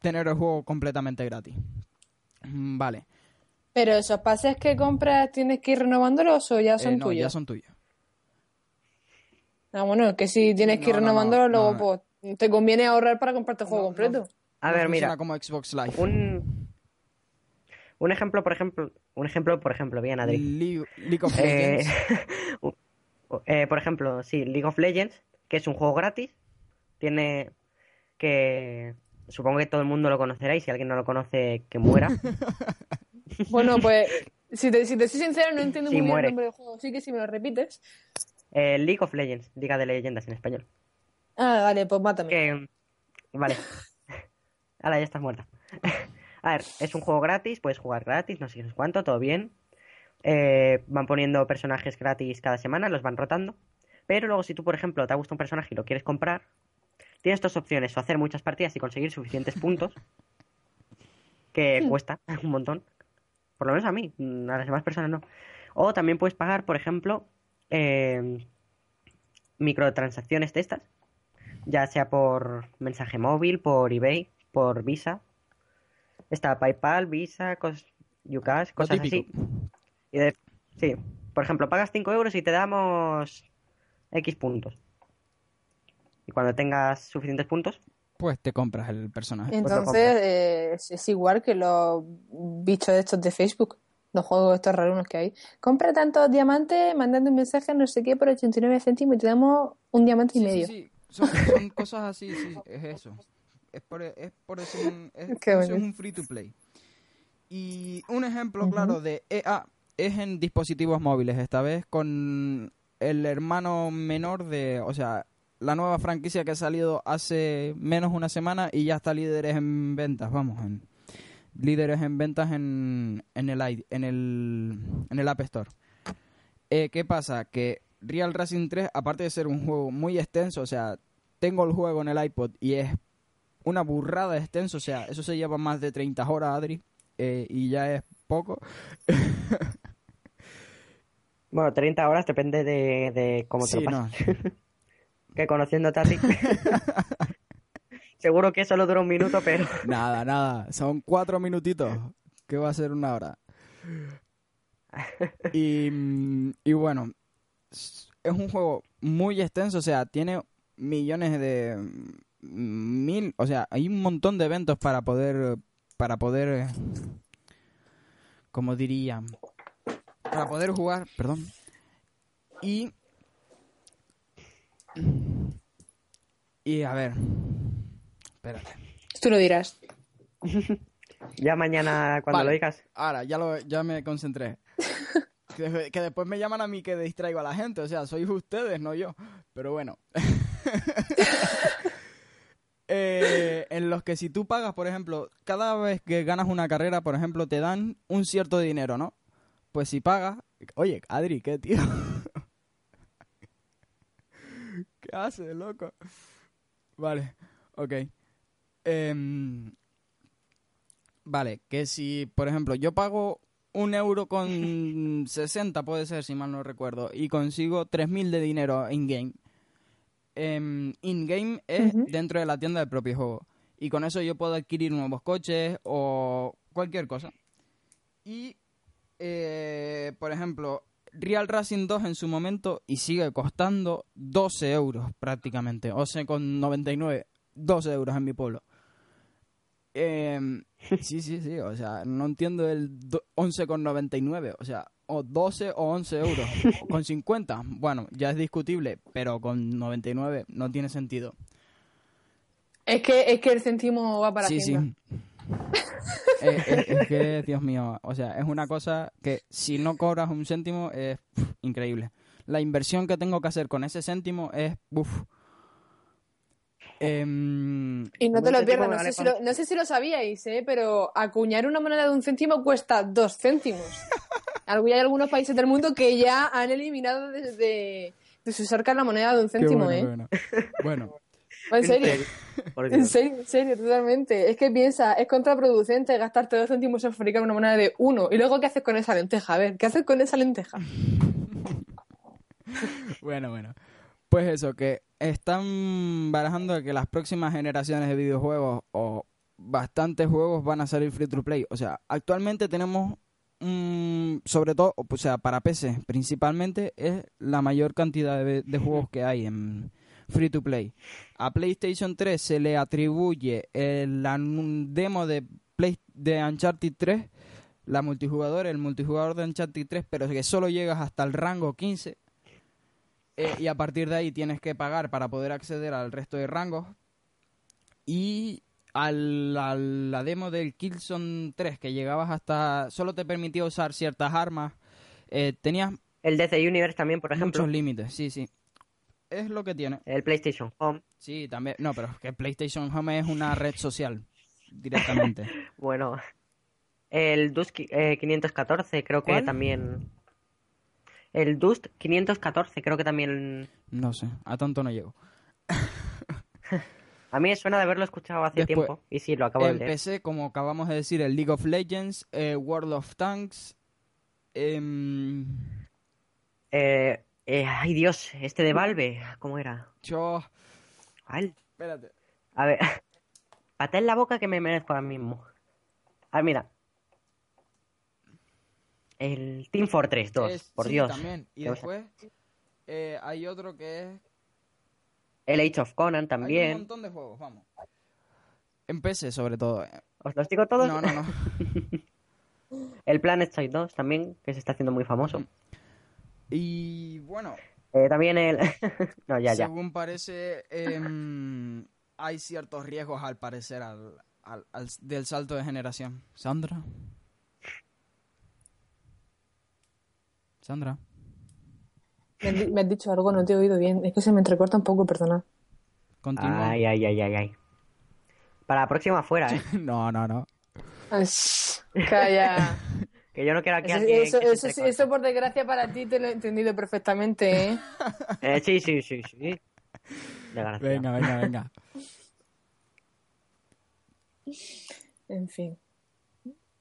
tener el juego completamente gratis. Mm, Vale. Pero esos pases que compras, ¿tienes que ir renovándolos o ya Eh, son no, tuyos? ya son tuyos. Ah, bueno, que si tienes que ir No, no, renovándolos, no, luego no. pues te conviene ahorrar para comprarte el juego No, completo. a ver, mira, como Xbox Live. un, un ejemplo, por ejemplo, un ejemplo, por ejemplo, bien, Adri. League, League of Eh, Legends. eh, por ejemplo, sí, League of Legends, que es un juego gratis, tiene que... Supongo que todo el mundo lo conocerá y si alguien no lo conoce, que muera. Bueno, pues si te, si te soy sincero, no entiendo Sí, muy bien el nombre del juego. Sí que si me lo repites. Eh, League of Legends, Liga de Leyendas en español. Ah, vale, pues mátame. Que... Vale. Ahora ya estás muerta. A ver, es un juego gratis, puedes jugar gratis, no sé qué, no sé cuánto, todo bien. Eh, van poniendo personajes gratis cada semana, los van rotando. Pero luego si tú, por ejemplo, te ha gustado un personaje y lo quieres comprar, tienes dos opciones, o hacer muchas partidas y conseguir suficientes puntos, que cuesta un montón. Por lo menos a mí, mm, a las demás personas no. O también puedes pagar, por ejemplo, eh, microtransacciones de estas, ya sea por mensaje móvil, por eBay, por Visa. Está PayPal, Visa, cos, cosas así. Y de- sí, por ejemplo, pagas 5 euros y te damos X puntos. Y cuando tengas suficientes puntos, Pues te compras el personaje. Entonces, eh, es, es igual que los bichos estos de Facebook, los juegos estos raros que hay. Compra tantos diamantes, mandando un mensaje, no sé qué, por 89 céntimos y te damos un diamante y medio. sí, sí. Son, son cosas así, sí, es eso. Es por, es por eso, un, es, eso es un free to play. Y un ejemplo claro de EA es en dispositivos móviles, esta vez con el hermano menor de, o sea, la nueva franquicia que ha salido hace menos una semana y ya está líderes en ventas, vamos, líderes en ventas en, en, el, en, el, en el App Store. Eh, ¿Qué pasa? Que Real Racing 3, aparte de ser un juego muy extenso, o sea, tengo el juego en el iPod y es una burrada extenso, o sea, eso se lleva más de 30 horas, Adri, eh, y ya es poco. bueno, 30 horas depende de, de cómo te Sí, lo no, pases. Que conociéndote a ti. Seguro que solo dura un minuto, pero. nada, nada, son cuatro minutitos, que va a ser una hora. Y, mm, y bueno, es un juego muy extenso, o sea, tiene millones de mm, mil, o sea, hay un montón de eventos para poder para poder eh, como diría, para poder jugar, perdón. Y y a ver, espérate. Tú lo dirás. Ya mañana, cuando Vale. lo digas. Ahora, ya, lo, ya me concentré. que, que después me llaman a mí que distraigo a la gente. O sea, sois ustedes, no yo. Pero bueno. Eh, en los que si tú pagas, por ejemplo, cada vez que ganas una carrera, por ejemplo, te dan un cierto dinero, ¿no? Pues si pagas... Oye, Adri, ¿qué, tío? ¿Qué haces, loco? Vale, ok. Em, Vale, que si, por ejemplo, yo pago un euro con 60, puede ser, si mal no recuerdo, y consigo 3.000 de dinero in-game, em, in-game es dentro de la tienda del propio juego. Y con eso yo puedo adquirir nuevos coches o cualquier cosa. Y, eh, por ejemplo, Real Racing 2 en su momento y sigue costando 12 euros prácticamente. O sea, con 99, 12 euros en mi pueblo. Em, sí, sí, sí, o sea, no entiendo el do- 11,99, o sea, o 12 o 11 euros. Con 50, bueno, ya es discutible, pero con 99 no tiene sentido. Es que, es que el céntimo va para sí, sí. Hacienda. es, es- es que, Dios mío, o sea, es una cosa que si no cobras un céntimo es increíble. La inversión que tengo que hacer con ese céntimo es, uff. Em, Y no te lo céntimo pierdas, no sé, si lo, no sé si lo sabíais, ¿eh? pero acuñar una moneda de un céntimo cuesta dos céntimos. Hay algunos países del mundo que ya han eliminado de, de, de sus arcas la moneda de un qué céntimo, bueno, ¿eh? Bueno, En serio, Por en serio, en serio, totalmente. Es que piensa, es contraproducente gastarte dos céntimos en fabricar una moneda de uno. ¿Y luego qué haces con esa lenteja? A ver, ¿qué haces con esa lenteja? Bueno, bueno. Pues eso, que están barajando que las próximas generaciones de videojuegos o bastantes juegos van a salir free to play. O sea, actualmente tenemos, mm, sobre todo, o sea, para PC principalmente, es la mayor cantidad de, de juegos que hay en free to play. A PlayStation 3 se le atribuye el demo de, Play, de Uncharted 3, la multijugador, el multijugador de Uncharted 3, pero que solo llegas hasta el rango 15. Eh, y a partir de ahí tienes que pagar para poder acceder al resto de rangos. Y al, a la demo del Killzone 3, que llegabas hasta... Solo te permitía usar ciertas armas. eh, tenías El DC Universe también, por ejemplo. muchos límites, sí, sí. Es lo que tiene. El PlayStation Home. Sí, también... No, pero es que PlayStation Home es una red social, directamente. Bueno. El Dust eh, 514, creo que también. El Dust 514, creo que también. No sé, a tanto no llego. A mí me suena de haberlo escuchado hace Después, tiempo. Y sí, lo acabo de leer. Empecé, como acabamos de decir, el League of Legends, eh, World of Tanks... em, Eh, eh, ay, Dios, este de Valve. ¿Cómo era? yo... Ay, Espérate. A ver. Paté en la boca que me merezco ahora mismo. A ver, mira. El Team Fortress 2, Es- por sí, Dios. también. Y después eh, hay otro que es... El Age of Conan Hay un también. montón de juegos, vamos. En PC, sobre todo. eh. ¿Os los digo todos? No, no, no. El Planet Side 2 también, que se está haciendo muy famoso. Y bueno, Eh, también el... no, ya, ya. según parece, em, hay ciertos riesgos al parecer al, al- al- del salto de generación. Sandra. Sandra. Me, me has dicho algo, no te he oído bien. Es que se me entrecorta un poco, perdona. Continúa. Ay, ay, ay, ay, ay. Para la próxima fuera, ¿eh? No, no, no. Ay, Calla. Que yo no quiero aquí a Eso, alguien eso, que eso, sí, eso, por desgracia para ti te lo he entendido perfectamente, ¿eh? Eh, sí, sí, sí, sí. Venga, venga, venga. En fin.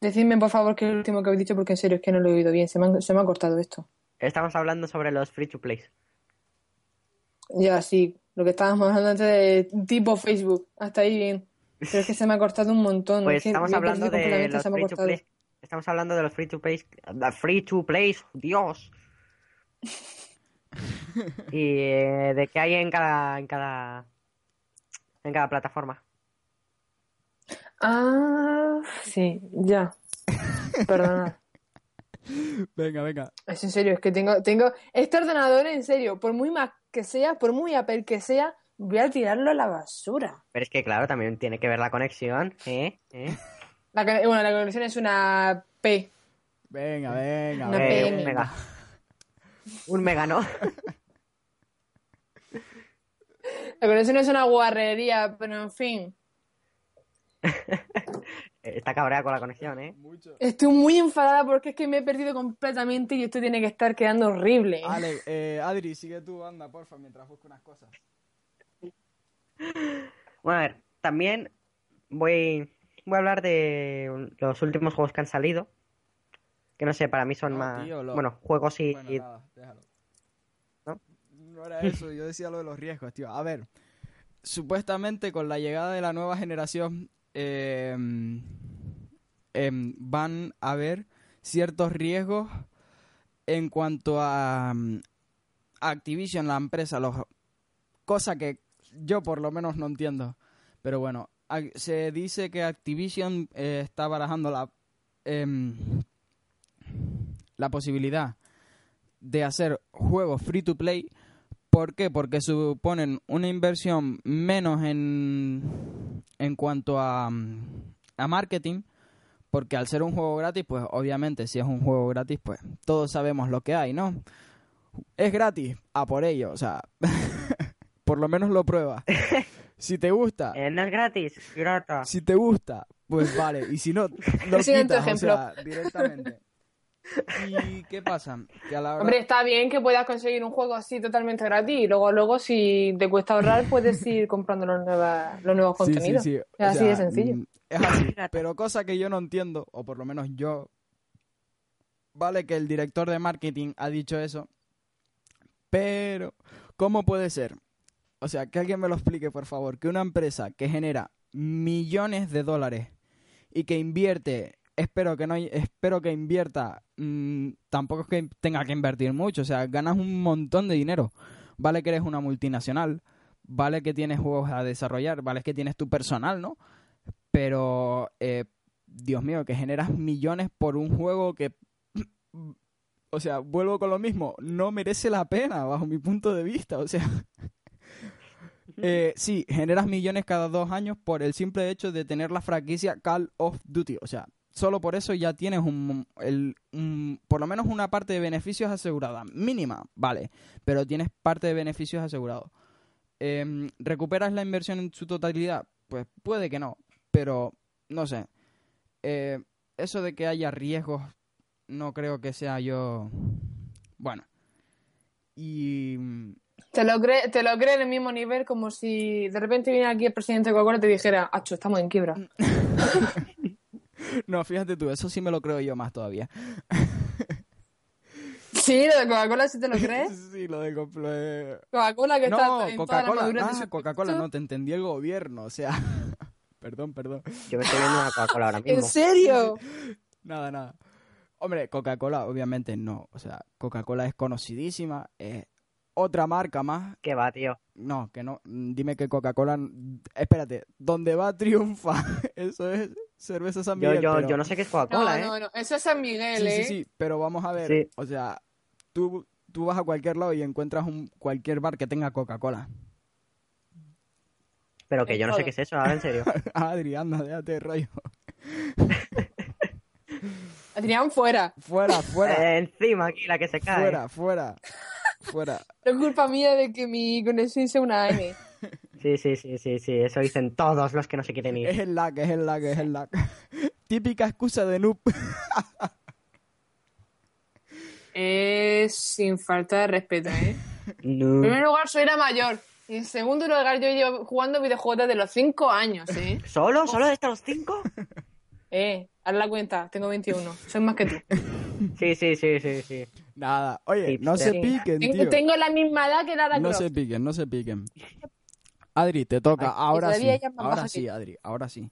Decidme, por favor, qué es lo último que habéis dicho, porque en serio es que no lo he oído bien. Se me, han- se me ha cortado esto. Estamos hablando sobre los free to play. Ya, sí. Lo que estábamos hablando antes de tipo Facebook. Hasta ahí bien. Pero es que se me ha cortado un montón. Pues Es que estamos hablando de los free to play. Estamos hablando de los free to play. The free to play, Dios. y eh, de qué hay en cada, en cada, en cada plataforma. Ah, sí, ya. Perdona. Venga, venga. Es en serio, es que tengo, tengo este ordenador en serio, por muy Mac que sea, por muy Apple que sea, voy a tirarlo a la basura. Pero es que claro, también tiene que ver la conexión, ¿eh? ¿Eh? La, bueno, la conexión es una P. Venga, venga, Una venga. PM. un mega. Un mega, ¿no? La conexión es una guarrería, pero en fin. Está cabreada con la conexión, ¿eh? Mucho. Estoy muy enfadada porque es que me he perdido completamente y esto tiene que estar quedando horrible. Ale, eh, Adri, sigue tú, anda, porfa, mientras busco unas cosas. Bueno, a ver, también voy, voy a hablar de los últimos juegos que han salido. Que no sé, para mí son No, más. tío, lo- Bueno, juegos y. Bueno, nada, déjalo. ¿No? No era eso, yo decía lo de los riesgos, tío. A ver, supuestamente con la llegada de la nueva generación eh, van a haber ciertos riesgos en cuanto a, mm, Activision, la empresa, los, cosa que yo por lo menos no entiendo. Pero bueno, se dice que Activision eh, está barajando la, em, la posibilidad de hacer juegos free to play. ¿Por qué? Porque suponen una inversión menos en, en cuanto a, a marketing. Porque al ser un juego gratis, pues obviamente si es un juego gratis, pues todos sabemos lo que hay, ¿no? Es gratis, a por ello, o sea, por lo menos lo prueba. Si te gusta. Eh, no es gratis, grata. Si te gusta, pues vale. Y si no, lo quitas, ejemplo. O sea, directamente. ¿Y qué pasa? Que a la hora... Hombre, está bien que puedas conseguir un juego así totalmente gratis y luego, luego si te cuesta ahorrar, puedes ir comprando los, los nuevos contenidos. Sí, sí, es así de sencillo. Mm, es así, pero cosa que yo no entiendo, o por lo menos yo, vale que el director de marketing ha dicho eso, pero ¿cómo puede ser o sea, que alguien me lo explique, por favor, que una empresa que genera millones de dólares y que invierte, espero que no, espero que invierta, mm, tampoco es que tenga que invertir mucho, o sea, ganas un montón de dinero. Vale que eres una multinacional, vale que tienes juegos a desarrollar, vale que tienes tu personal, ¿no? Pero, eh, Dios mío, que generas millones por un juego que o sea, vuelvo con lo mismo, no merece la pena bajo mi punto de vista, o sea, eh, sí, generas millones cada dos años por el simple hecho de tener la franquicia Call of Duty. O sea, solo por eso ya tienes un, por lo menos una parte de beneficios asegurada. Mínima, vale, pero tienes parte de beneficios asegurados. Em, ¿Recuperas la inversión en su totalidad? Pues puede que no, pero no sé. Eh, eso de que haya riesgos, no creo que sea yo... Bueno. Y te lo, cree, te lo cree en el mismo nivel como si de repente viene aquí el presidente de Coca-Cola y te dijera, Acho, estamos en quiebra. no, fíjate tú, eso sí me lo creo yo más todavía. Sí, lo de Coca-Cola sí te lo crees. Sí, lo de, Coca-Cola que no, está Coca-Cola, ah, Coca-Cola no te entendí el gobierno, o sea, perdón, perdón. Yo me estoy viendo una Coca-Cola ahora mismo. ¿En serio? nada, nada. Hombre, Coca-Cola obviamente no, o sea, Coca-Cola es conocidísima, es otra marca más. ¿Qué va, tío? No, que no. Dime que Coca-Cola. Espérate, ¿dónde va triunfa? Eso es cerveza San Miguel. Yo, yo, yo no sé qué es Coca-Cola, ¿eh? No, no, eso es San Miguel, ¿eh? Sí, sí, pero vamos a ver. O sea, tú, tú vas a cualquier lado y encuentras un, cualquier bar que tenga Coca-Cola. Pero que yo no sé qué es eso, ahora en serio. Adrián, déjate de rollo. Adrián, fuera. Fuera, fuera. Eh, encima aquí, la que se cae. Fuera, fuera. Fuera. No es culpa mía de que mi conexión sea una M. Sí, sí, sí, sí, sí, eso dicen todos los que no se quieren ir. Es el lag, es el lag, es el lag. Típica excusa de noob. es sin falta de respeto, ¿eh? En primer lugar, soy la mayor. Y en segundo lugar, yo llevo jugando videojuegos desde los 5 años, ¿eh? ¿Solo? ¿Solo desde los 5? Eh, haz la cuenta, tengo 21. Soy más que tú. Sí, sí, sí, sí, sí. Nada. Oye, no se piquen, tío. Tengo la misma edad que Lara No se piquen, no se piquen. Adri, te toca. ahora sí. Ahora sí, Adri. Ahora sí.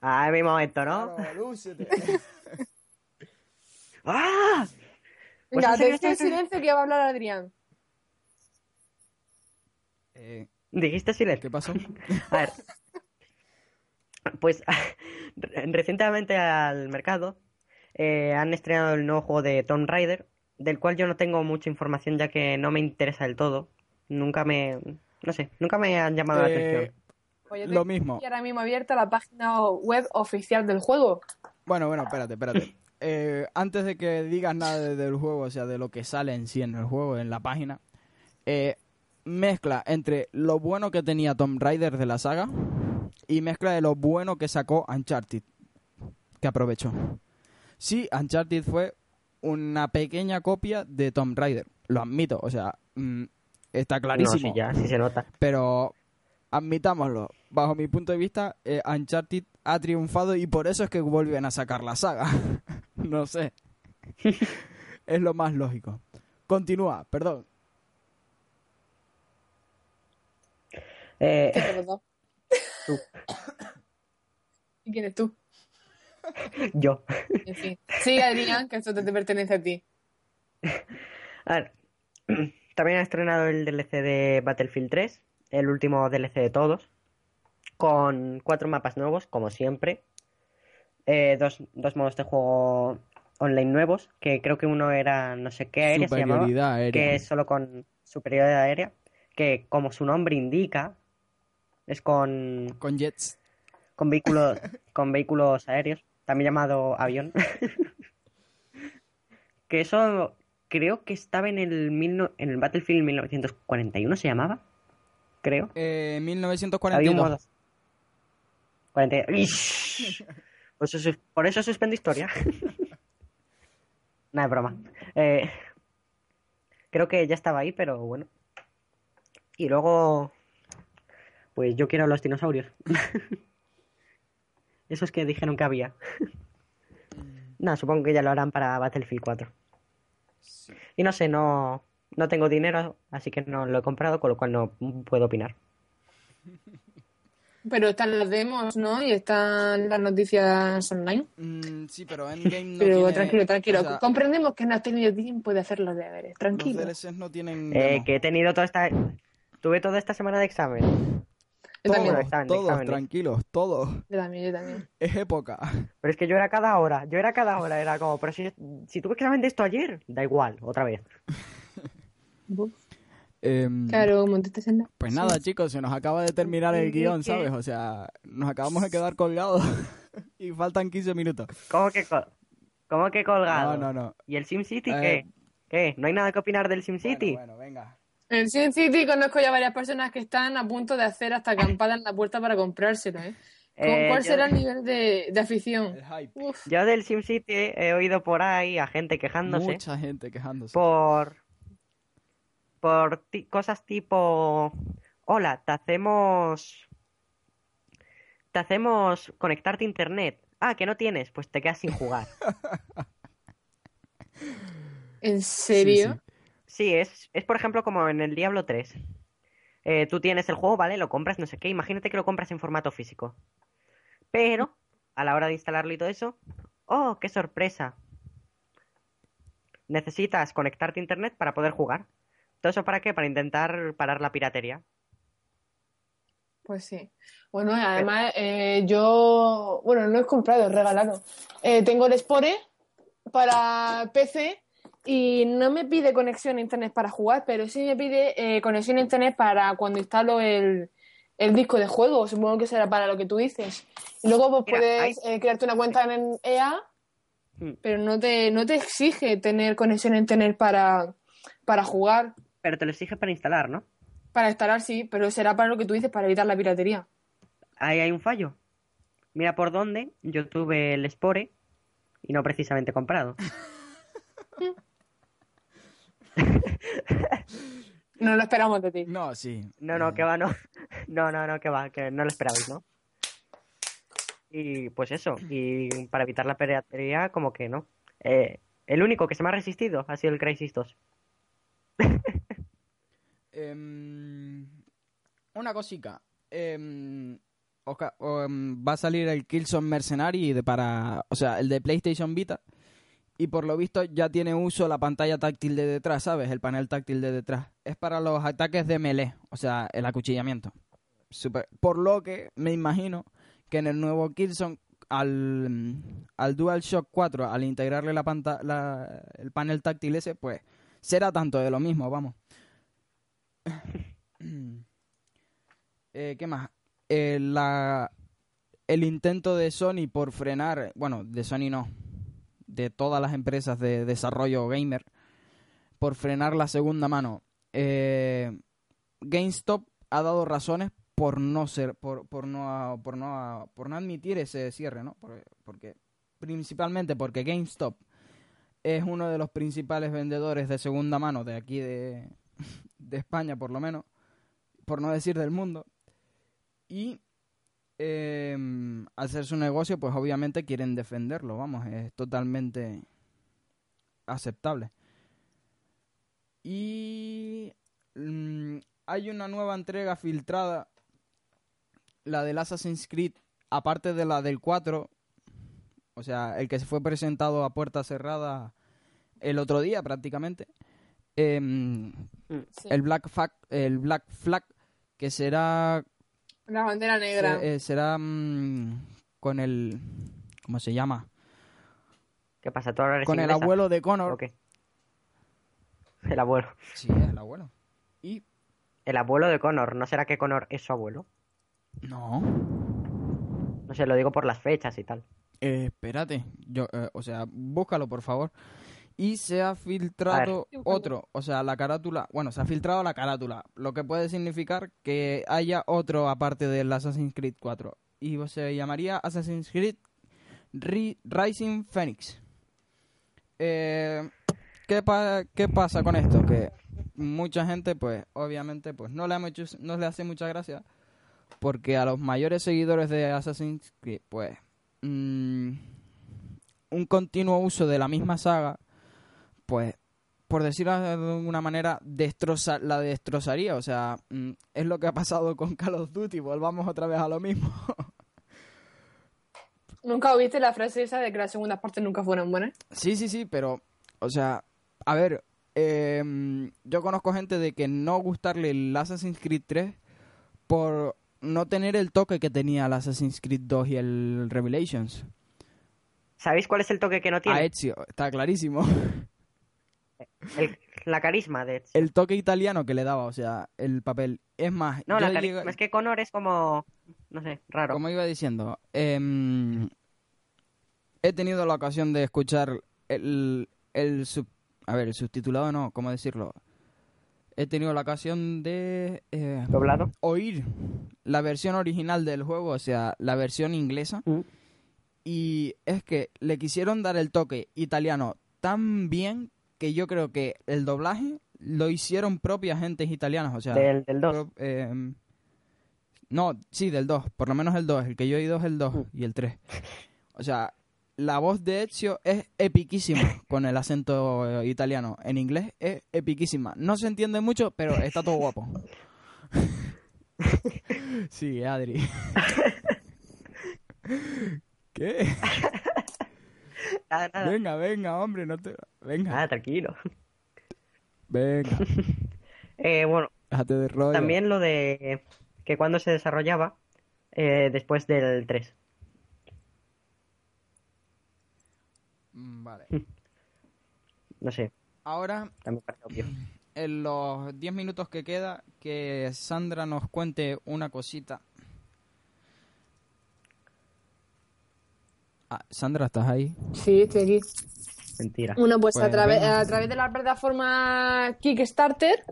Ah, es mi momento, ¿no? ¡Ah! Pues Venga, te en silencio que va a hablar Adrián. Eh, ¿Dijiste silencio? ¿Qué pasó? a ver. Pues recientemente al mercado eh, han estrenado el nuevo juego de Tomb Raider, del cual yo no tengo mucha información ya que no me interesa del todo. Nunca me, no sé, nunca me han llamado la eh, atención. Pues lo mismo. Y ahora mismo abierta la página web oficial del juego. Bueno, bueno, espérate, espérate. Eh, antes de que digas nada del juego, o sea, de lo que sale en sí en el juego, en la página, mezcla entre lo bueno que tenía Tomb Raider de la saga y mezcla de lo bueno que sacó Uncharted, que aprovechó. Sí, Uncharted fue una pequeña copia de Tomb Raider, lo admito, o sea, mm, está clarísimo. No, sí, ya, sí se nota. Pero admitámoslo, bajo mi punto de vista, eh, Uncharted ha triunfado y por eso es que vuelven a sacar la saga. no sé. es lo más lógico. Continúa, perdón. Eh, ¿Qué te dado? Tú. ¿Y quién es tú? yo. Sí, Adrián, que esto te pertenece a ti. A ver, también ha estrenado el DLC de Battlefield 3, el último DLC de todos, con cuatro mapas nuevos, como siempre, eh, dos, dos modos de juego online nuevos, que creo que uno era no sé qué aérea se llamaba, Superioridad aérea. que es solo con superioridad aérea, que como su nombre indica, es con, Con Jets. con vehículos, con vehículos aéreos, también llamado avión. que eso creo que estaba en el, mil no- en el Battlefield 1941, se llamaba. Creo. Eh, Había un 1942. modo. 40... ¡Ish! Pues eso- por eso suspendo historia. Nada, es broma. Eh, creo que ya estaba ahí, pero bueno. Y luego, pues yo quiero los dinosaurios. Esos que dijeron que había. Nada, supongo que ya lo harán para Battlefield 4. Y no sé, no, no tengo dinero, así que no lo he comprado, con lo cual no puedo opinar. Pero están las demos, ¿no? Y están las noticias online. Mm, sí, pero Endgame no Pero tiene... tranquilo, tranquilo. o sea, Comprendemos que no has tenido tiempo de hacer los deberes. los Tranquilo. DLCs no tienen... Eh, que he tenido toda esta... Tuve toda esta semana de examen. Yo también, Todos, examen, todos, exámenes. tranquilos, todos. yo también, yo también. Es época. Pero es que yo era cada hora, yo era cada hora, era como, pero si, si tuve examen de esto ayer, da igual, otra vez. Em, Claro, montaste en la... Pues nada, chicos, se nos acaba de terminar el guion, que- ¿sabes? O sea, nos acabamos de quedar colgados y faltan 15 minutos. ¿Cómo que, col- ¿Cómo que colgado? No, no, no. ¿Y el SimCity Eh, qué? ¿Qué? ¿No hay nada que opinar del SimCity? Bueno, bueno, venga. En Sin City conozco ya varias personas que están a punto de hacer hasta acampada en la puerta para comprárselo, ¿eh? ¿Con- Eh, ¿Cuál yo- será el nivel de, de afición? El hype. Uf, Yo del SimCity he oído por ahí a gente quejándose Mucha gente quejándose. por por cosas tipo hola, te hacemos te hacemos conectarte a internet. Ah, que no tienes, pues te quedas sin jugar. ¿En serio? Sí, sí. Sí, es, es por ejemplo como en el Diablo 3. Eh, tú tienes el juego, ¿vale? Lo compras, no sé qué. Imagínate que lo compras en formato físico. Pero, a la hora de instalarlo y todo eso, ¡oh, qué sorpresa! Necesitas conectarte a internet para poder jugar. ¿Todo eso para qué? Para intentar parar la piratería. Pues sí. Bueno, además eh, yo, bueno, no he comprado, he regalado. Eh, tengo el Spore para PC y no me pide conexión a internet para jugar, pero sí me pide eh, conexión a internet para cuando instalo el, el disco de juego. Supongo que será para lo que tú dices. Y luego pues, Mira, puedes eh, crearte una cuenta en EA, Hmm. pero no te, no te exige tener conexión a internet para, para jugar. Pero te lo exige para instalar, ¿no? Para instalar, sí, pero será para lo que tú dices, para evitar la piratería. Ahí hay un fallo. Mira por dónde yo tuve el Spore y no precisamente comprado. No lo esperamos de ti. No, sí. No, no, que va, no. No, no, no, que va, que no lo esperabais, ¿no? Y pues eso, y para evitar la piratería, como que no. Eh, el único que se me ha resistido ha sido el Crisis 2. Em, una cosica. Em, em, va a salir el Killzone Mercenary de para, o sea, el de PlayStation Vita. Y por lo visto ya tiene uso la pantalla táctil de detrás, ¿sabes? El panel táctil de detrás. Es para los ataques de melee, o sea, el acuchillamiento. Super- Por lo que me imagino que en el nuevo Killzone, al, al DualShock 4, al integrarle la panta la- el panel táctil ese, pues será tanto de lo mismo, vamos. Eh, ¿Qué más? Eh, el intento de Sony por frenar, bueno, de Sony no, de todas las empresas de desarrollo gamer, por frenar la segunda mano. Eh, GameStop ha dado razones por no ser, por, por no, por no, por no admitir ese cierre, ¿no? Porque, porque principalmente porque GameStop es uno de los principales vendedores de segunda mano de aquí de, de España, por lo menos, por no decir del mundo. Y eh, al ser su negocio, pues obviamente quieren defenderlo, vamos, es totalmente aceptable. Y mm, hay una nueva entrega filtrada la del Assassin's Creed, aparte de la del 4, o sea, el que se fue presentado a puerta cerrada el otro día prácticamente, em, Sí. el, Black Flag, el Black Flag, que será, La bandera negra. se- eh, será mm, con el, ¿cómo se llama? ¿Qué pasa? ¿Tú ahora eres Con el abuelo de Connor. ¿O qué? El abuelo. Sí, el abuelo. Y El abuelo de Connor. ¿No será que Connor es su abuelo? no, No sé, lo digo por las fechas y tal. Eh, espérate, yo, eh, o sea, búscalo por favor. Y se ha filtrado otro, o sea, la carátula, bueno, se ha filtrado la carátula, lo que puede significar que haya otro aparte del Assassin's Creed 4. Y se llamaría Assassin's Creed Ri- Rising Phoenix. Eh, ¿qué, pa- ¿Qué pasa con esto? Que mucha gente, pues, obviamente, pues no le, ha mucho- no le hace mucha gracia. Porque a los mayores seguidores de Assassin's Creed, pues, mm, un continuo uso de la misma saga, pues, por decirlo de alguna manera, destroza, la destrozaría. O sea, mm, es lo que ha pasado con Call of Duty. Volvamos otra vez a lo mismo. ¿Nunca oíste la frase esa de que las segundas partes nunca fueron buenas? Sí, sí, sí, pero, o sea, a ver, em, yo conozco gente de que no gustarle el Assassin's Creed 3 por no tener el toque que tenía el Assassin's Creed 2 y el Revelations. ¿Sabéis cuál es el toque que no A tiene? Ezio, está clarísimo. El- la carisma de Ezio. El toque italiano que le daba, o sea, el papel. Es más, No, la carisma. Es que Connor es como... No sé, raro. como iba diciendo, em, he tenido la ocasión de escuchar el, el sub- a ver, el subtitulado no, ¿cómo decirlo? He tenido la ocasión de eh, ¿Doblado? oír la versión original del juego, o sea, la versión inglesa, Mm. y es que le quisieron dar el toque italiano tan bien que yo creo que el doblaje lo hicieron propias gentes italianas, o sea, Del, del 2. pro- em, no, sí, del 2, por lo menos el 2, el que yo he oído es el 2 Mm. y el 3. O sea, la voz de Ezio es epiquísima con el acento eh, italiano. En inglés es epiquísima. No se entiende mucho, pero está todo guapo. sí, Adri. ¿Qué? Nada, nada. Venga, venga, hombre, no te... Venga, Nada, tranquilo. venga, Eh, bueno, déjate de rollo. también lo de que cuando se desarrollaba eh, después del 3. Mm, Vale. No sé, Ahora en los 10 minutos que queda, que Sandra nos cuente una cosita. Ah, Sandra, ¿estás ahí? Sí, estoy aquí. Mentira. Bueno, pues, Pues a, través, a través de la plataforma Kickstarter,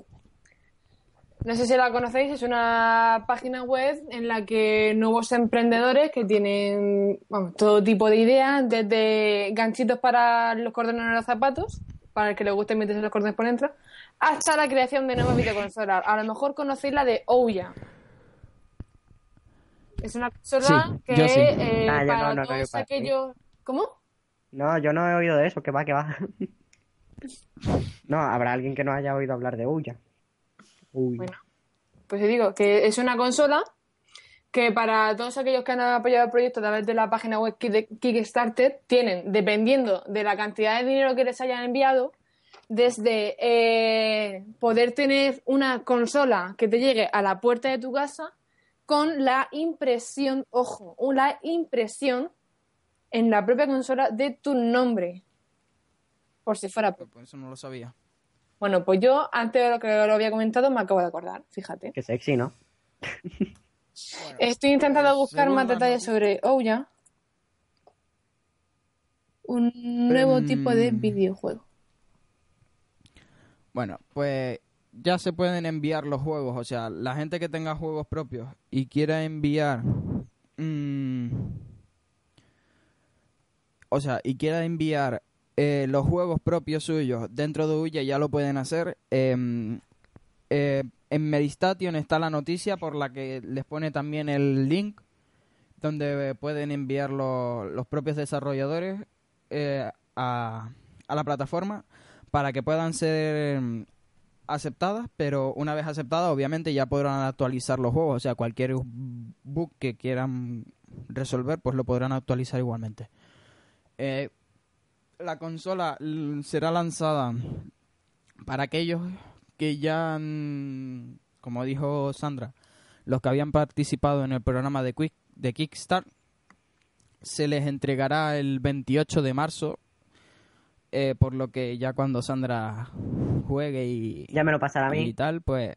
no sé si la conocéis, es una página web en la que nuevos emprendedores que tienen vamos, todo tipo de ideas, desde ganchitos para los cordones de los zapatos, para el que le guste meterse los cordones por dentro, hasta la creación de nuevas videoconsolas. A lo mejor conocéis la de Ouya. Es una consola Sí, que yo sí. eh, Ah, yo para no, no, no, todos aquellos... ¿Cómo? No, yo no he oído de eso, que va, que va. No, habrá alguien que no haya oído hablar de Ouya. Uy. Bueno. Pues te digo que es una consola que para todos aquellos que han apoyado el proyecto a través de la página web de Kickstarter tienen, dependiendo de la cantidad de dinero que les hayan enviado, desde eh, poder tener una consola que te llegue a la puerta de tu casa con la impresión, ojo, la impresión en la propia consola de tu nombre. Por si fuera poco. Pues eso no lo sabía. Bueno, pues yo, antes de lo que lo había comentado, me acabo de acordar, fíjate. Qué sexy, ¿no? Estoy intentando pues, buscar más detalles sobre Ouya. Un nuevo tipo de videojuego. Bueno, pues ya se pueden enviar los juegos. O sea, la gente que tenga juegos propios y quiera enviar. mm, o sea, y quiera enviar eh, los juegos propios suyos dentro de Uya, ya lo pueden hacer. Em, eh, en Medistation está la noticia por la que les pone también el link donde pueden enviar lo- los propios desarrolladores eh, a, a la plataforma para que puedan ser aceptadas, pero una vez aceptadas, obviamente ya podrán actualizar los juegos. O sea, cualquier bug que quieran resolver, pues lo podrán actualizar igualmente. Eh, la consola será lanzada para aquellos que ya, como dijo Sandra, los que habían participado en el programa de, Quick, de Kickstart, se les entregará el 28 de marzo, eh, por lo que ya cuando Sandra juegue y, Ya me lo pasará a y mí. tal, pues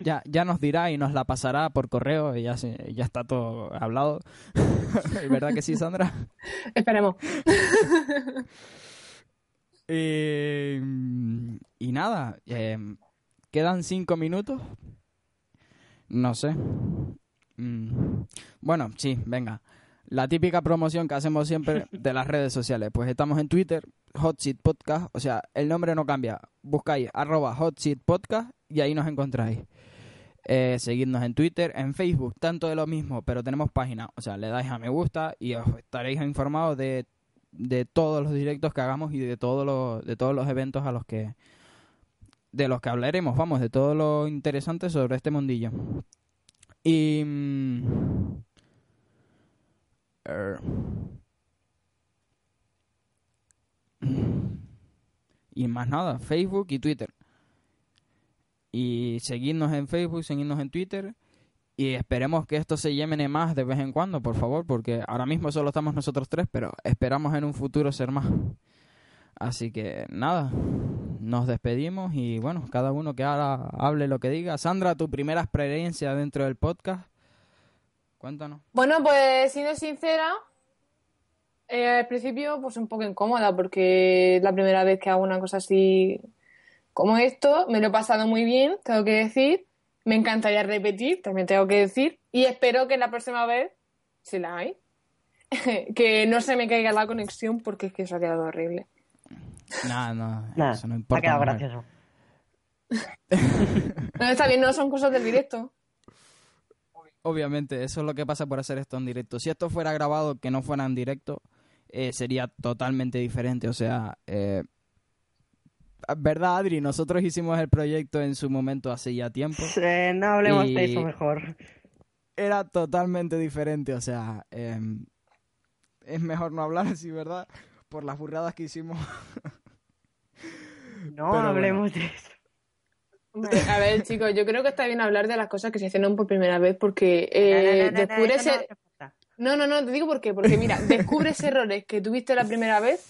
ya, ya nos dirá y nos la pasará por correo, y ya, se- ya está todo hablado. ¿Verdad que sí, Sandra? Esperemos. Eh, y nada, eh, quedan cinco minutos. No sé. Mm, Bueno, sí, venga. La típica promoción que hacemos siempre de las redes sociales. Pues estamos en Twitter, Hot Seat Podcast. O sea, el nombre no cambia. Buscáis arroba Hot Seat Podcast y ahí nos encontráis. Eh, seguidnos en Twitter, en Facebook, tanto de lo mismo, pero tenemos página. O sea, le dais a me gusta y os estaréis informados de, de todos los directos que hagamos y de todos los, de todos los eventos a los que de los que hablaremos, vamos, de todo lo interesante sobre este mundillo. Y mm, y más nada, Facebook y Twitter. Y seguirnos en Facebook, seguirnos en Twitter. Y esperemos que esto se llene más de vez en cuando, por favor, porque ahora mismo solo estamos nosotros tres, pero esperamos en un futuro ser más. Así que nada, nos despedimos y bueno, cada uno que ahora hable lo que diga. Sandra, tu primera experiencia dentro del podcast, cuéntanos. Bueno, pues siendo sincera, eh, al principio pues un poco incómoda porque es la primera vez que hago una cosa así como esto, me lo he pasado muy bien, tengo que decir, me encantaría repetir, también tengo que decir, y espero que la próxima vez, si la hay, que no se me caiga la conexión porque es que eso ha quedado horrible. Nada, no, Nada, eso no ha importa. quedado mujer. gracioso. No, está bien, no son cosas del directo. Obviamente, eso es lo que pasa por hacer esto en directo. Si esto fuera grabado, que no fuera en directo, eh, sería totalmente diferente. O sea, eh, ¿verdad, Adri? Nosotros hicimos el proyecto en su momento hace ya tiempo. Eh, no hablemos de eso mejor. Era totalmente diferente. O sea, eh, es mejor no hablar así, ¿verdad? Por las burradas que hicimos. No Pero hablemos de eso. Hombre, A ver, chicos, yo creo que está bien hablar de las cosas que se hicieron por primera vez porque eh, No, no, no, descubres... eso no. No, no, no, te digo por qué. Porque mira, descubres errores que tuviste la primera vez,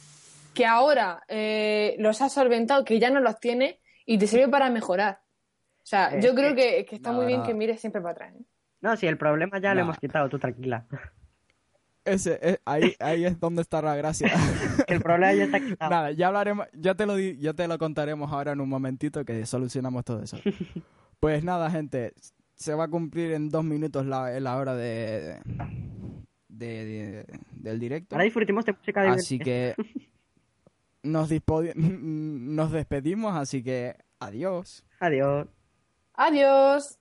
que ahora eh, los has solventado, que ya no los tienes y te sirve para mejorar. O sea, Es yo creo que- que, está No, muy bien no. que mires siempre para atrás. ¿eh? No, si el problema ya lo hemos quitado, tú tranquila. Ese, eh, ahí, ahí es donde está la gracia. Que el problema ya está quitado. Nada, ya hablaremos, ya te lo di- ya te lo contaremos ahora en un momentito que solucionamos todo eso. Pues nada, gente, se va a cumplir en dos minutos la, la hora de, de- de- del directo. Ahora disfrutemos de música de Así que nos, dispo- nos despedimos, así que adiós. Adiós. Adiós.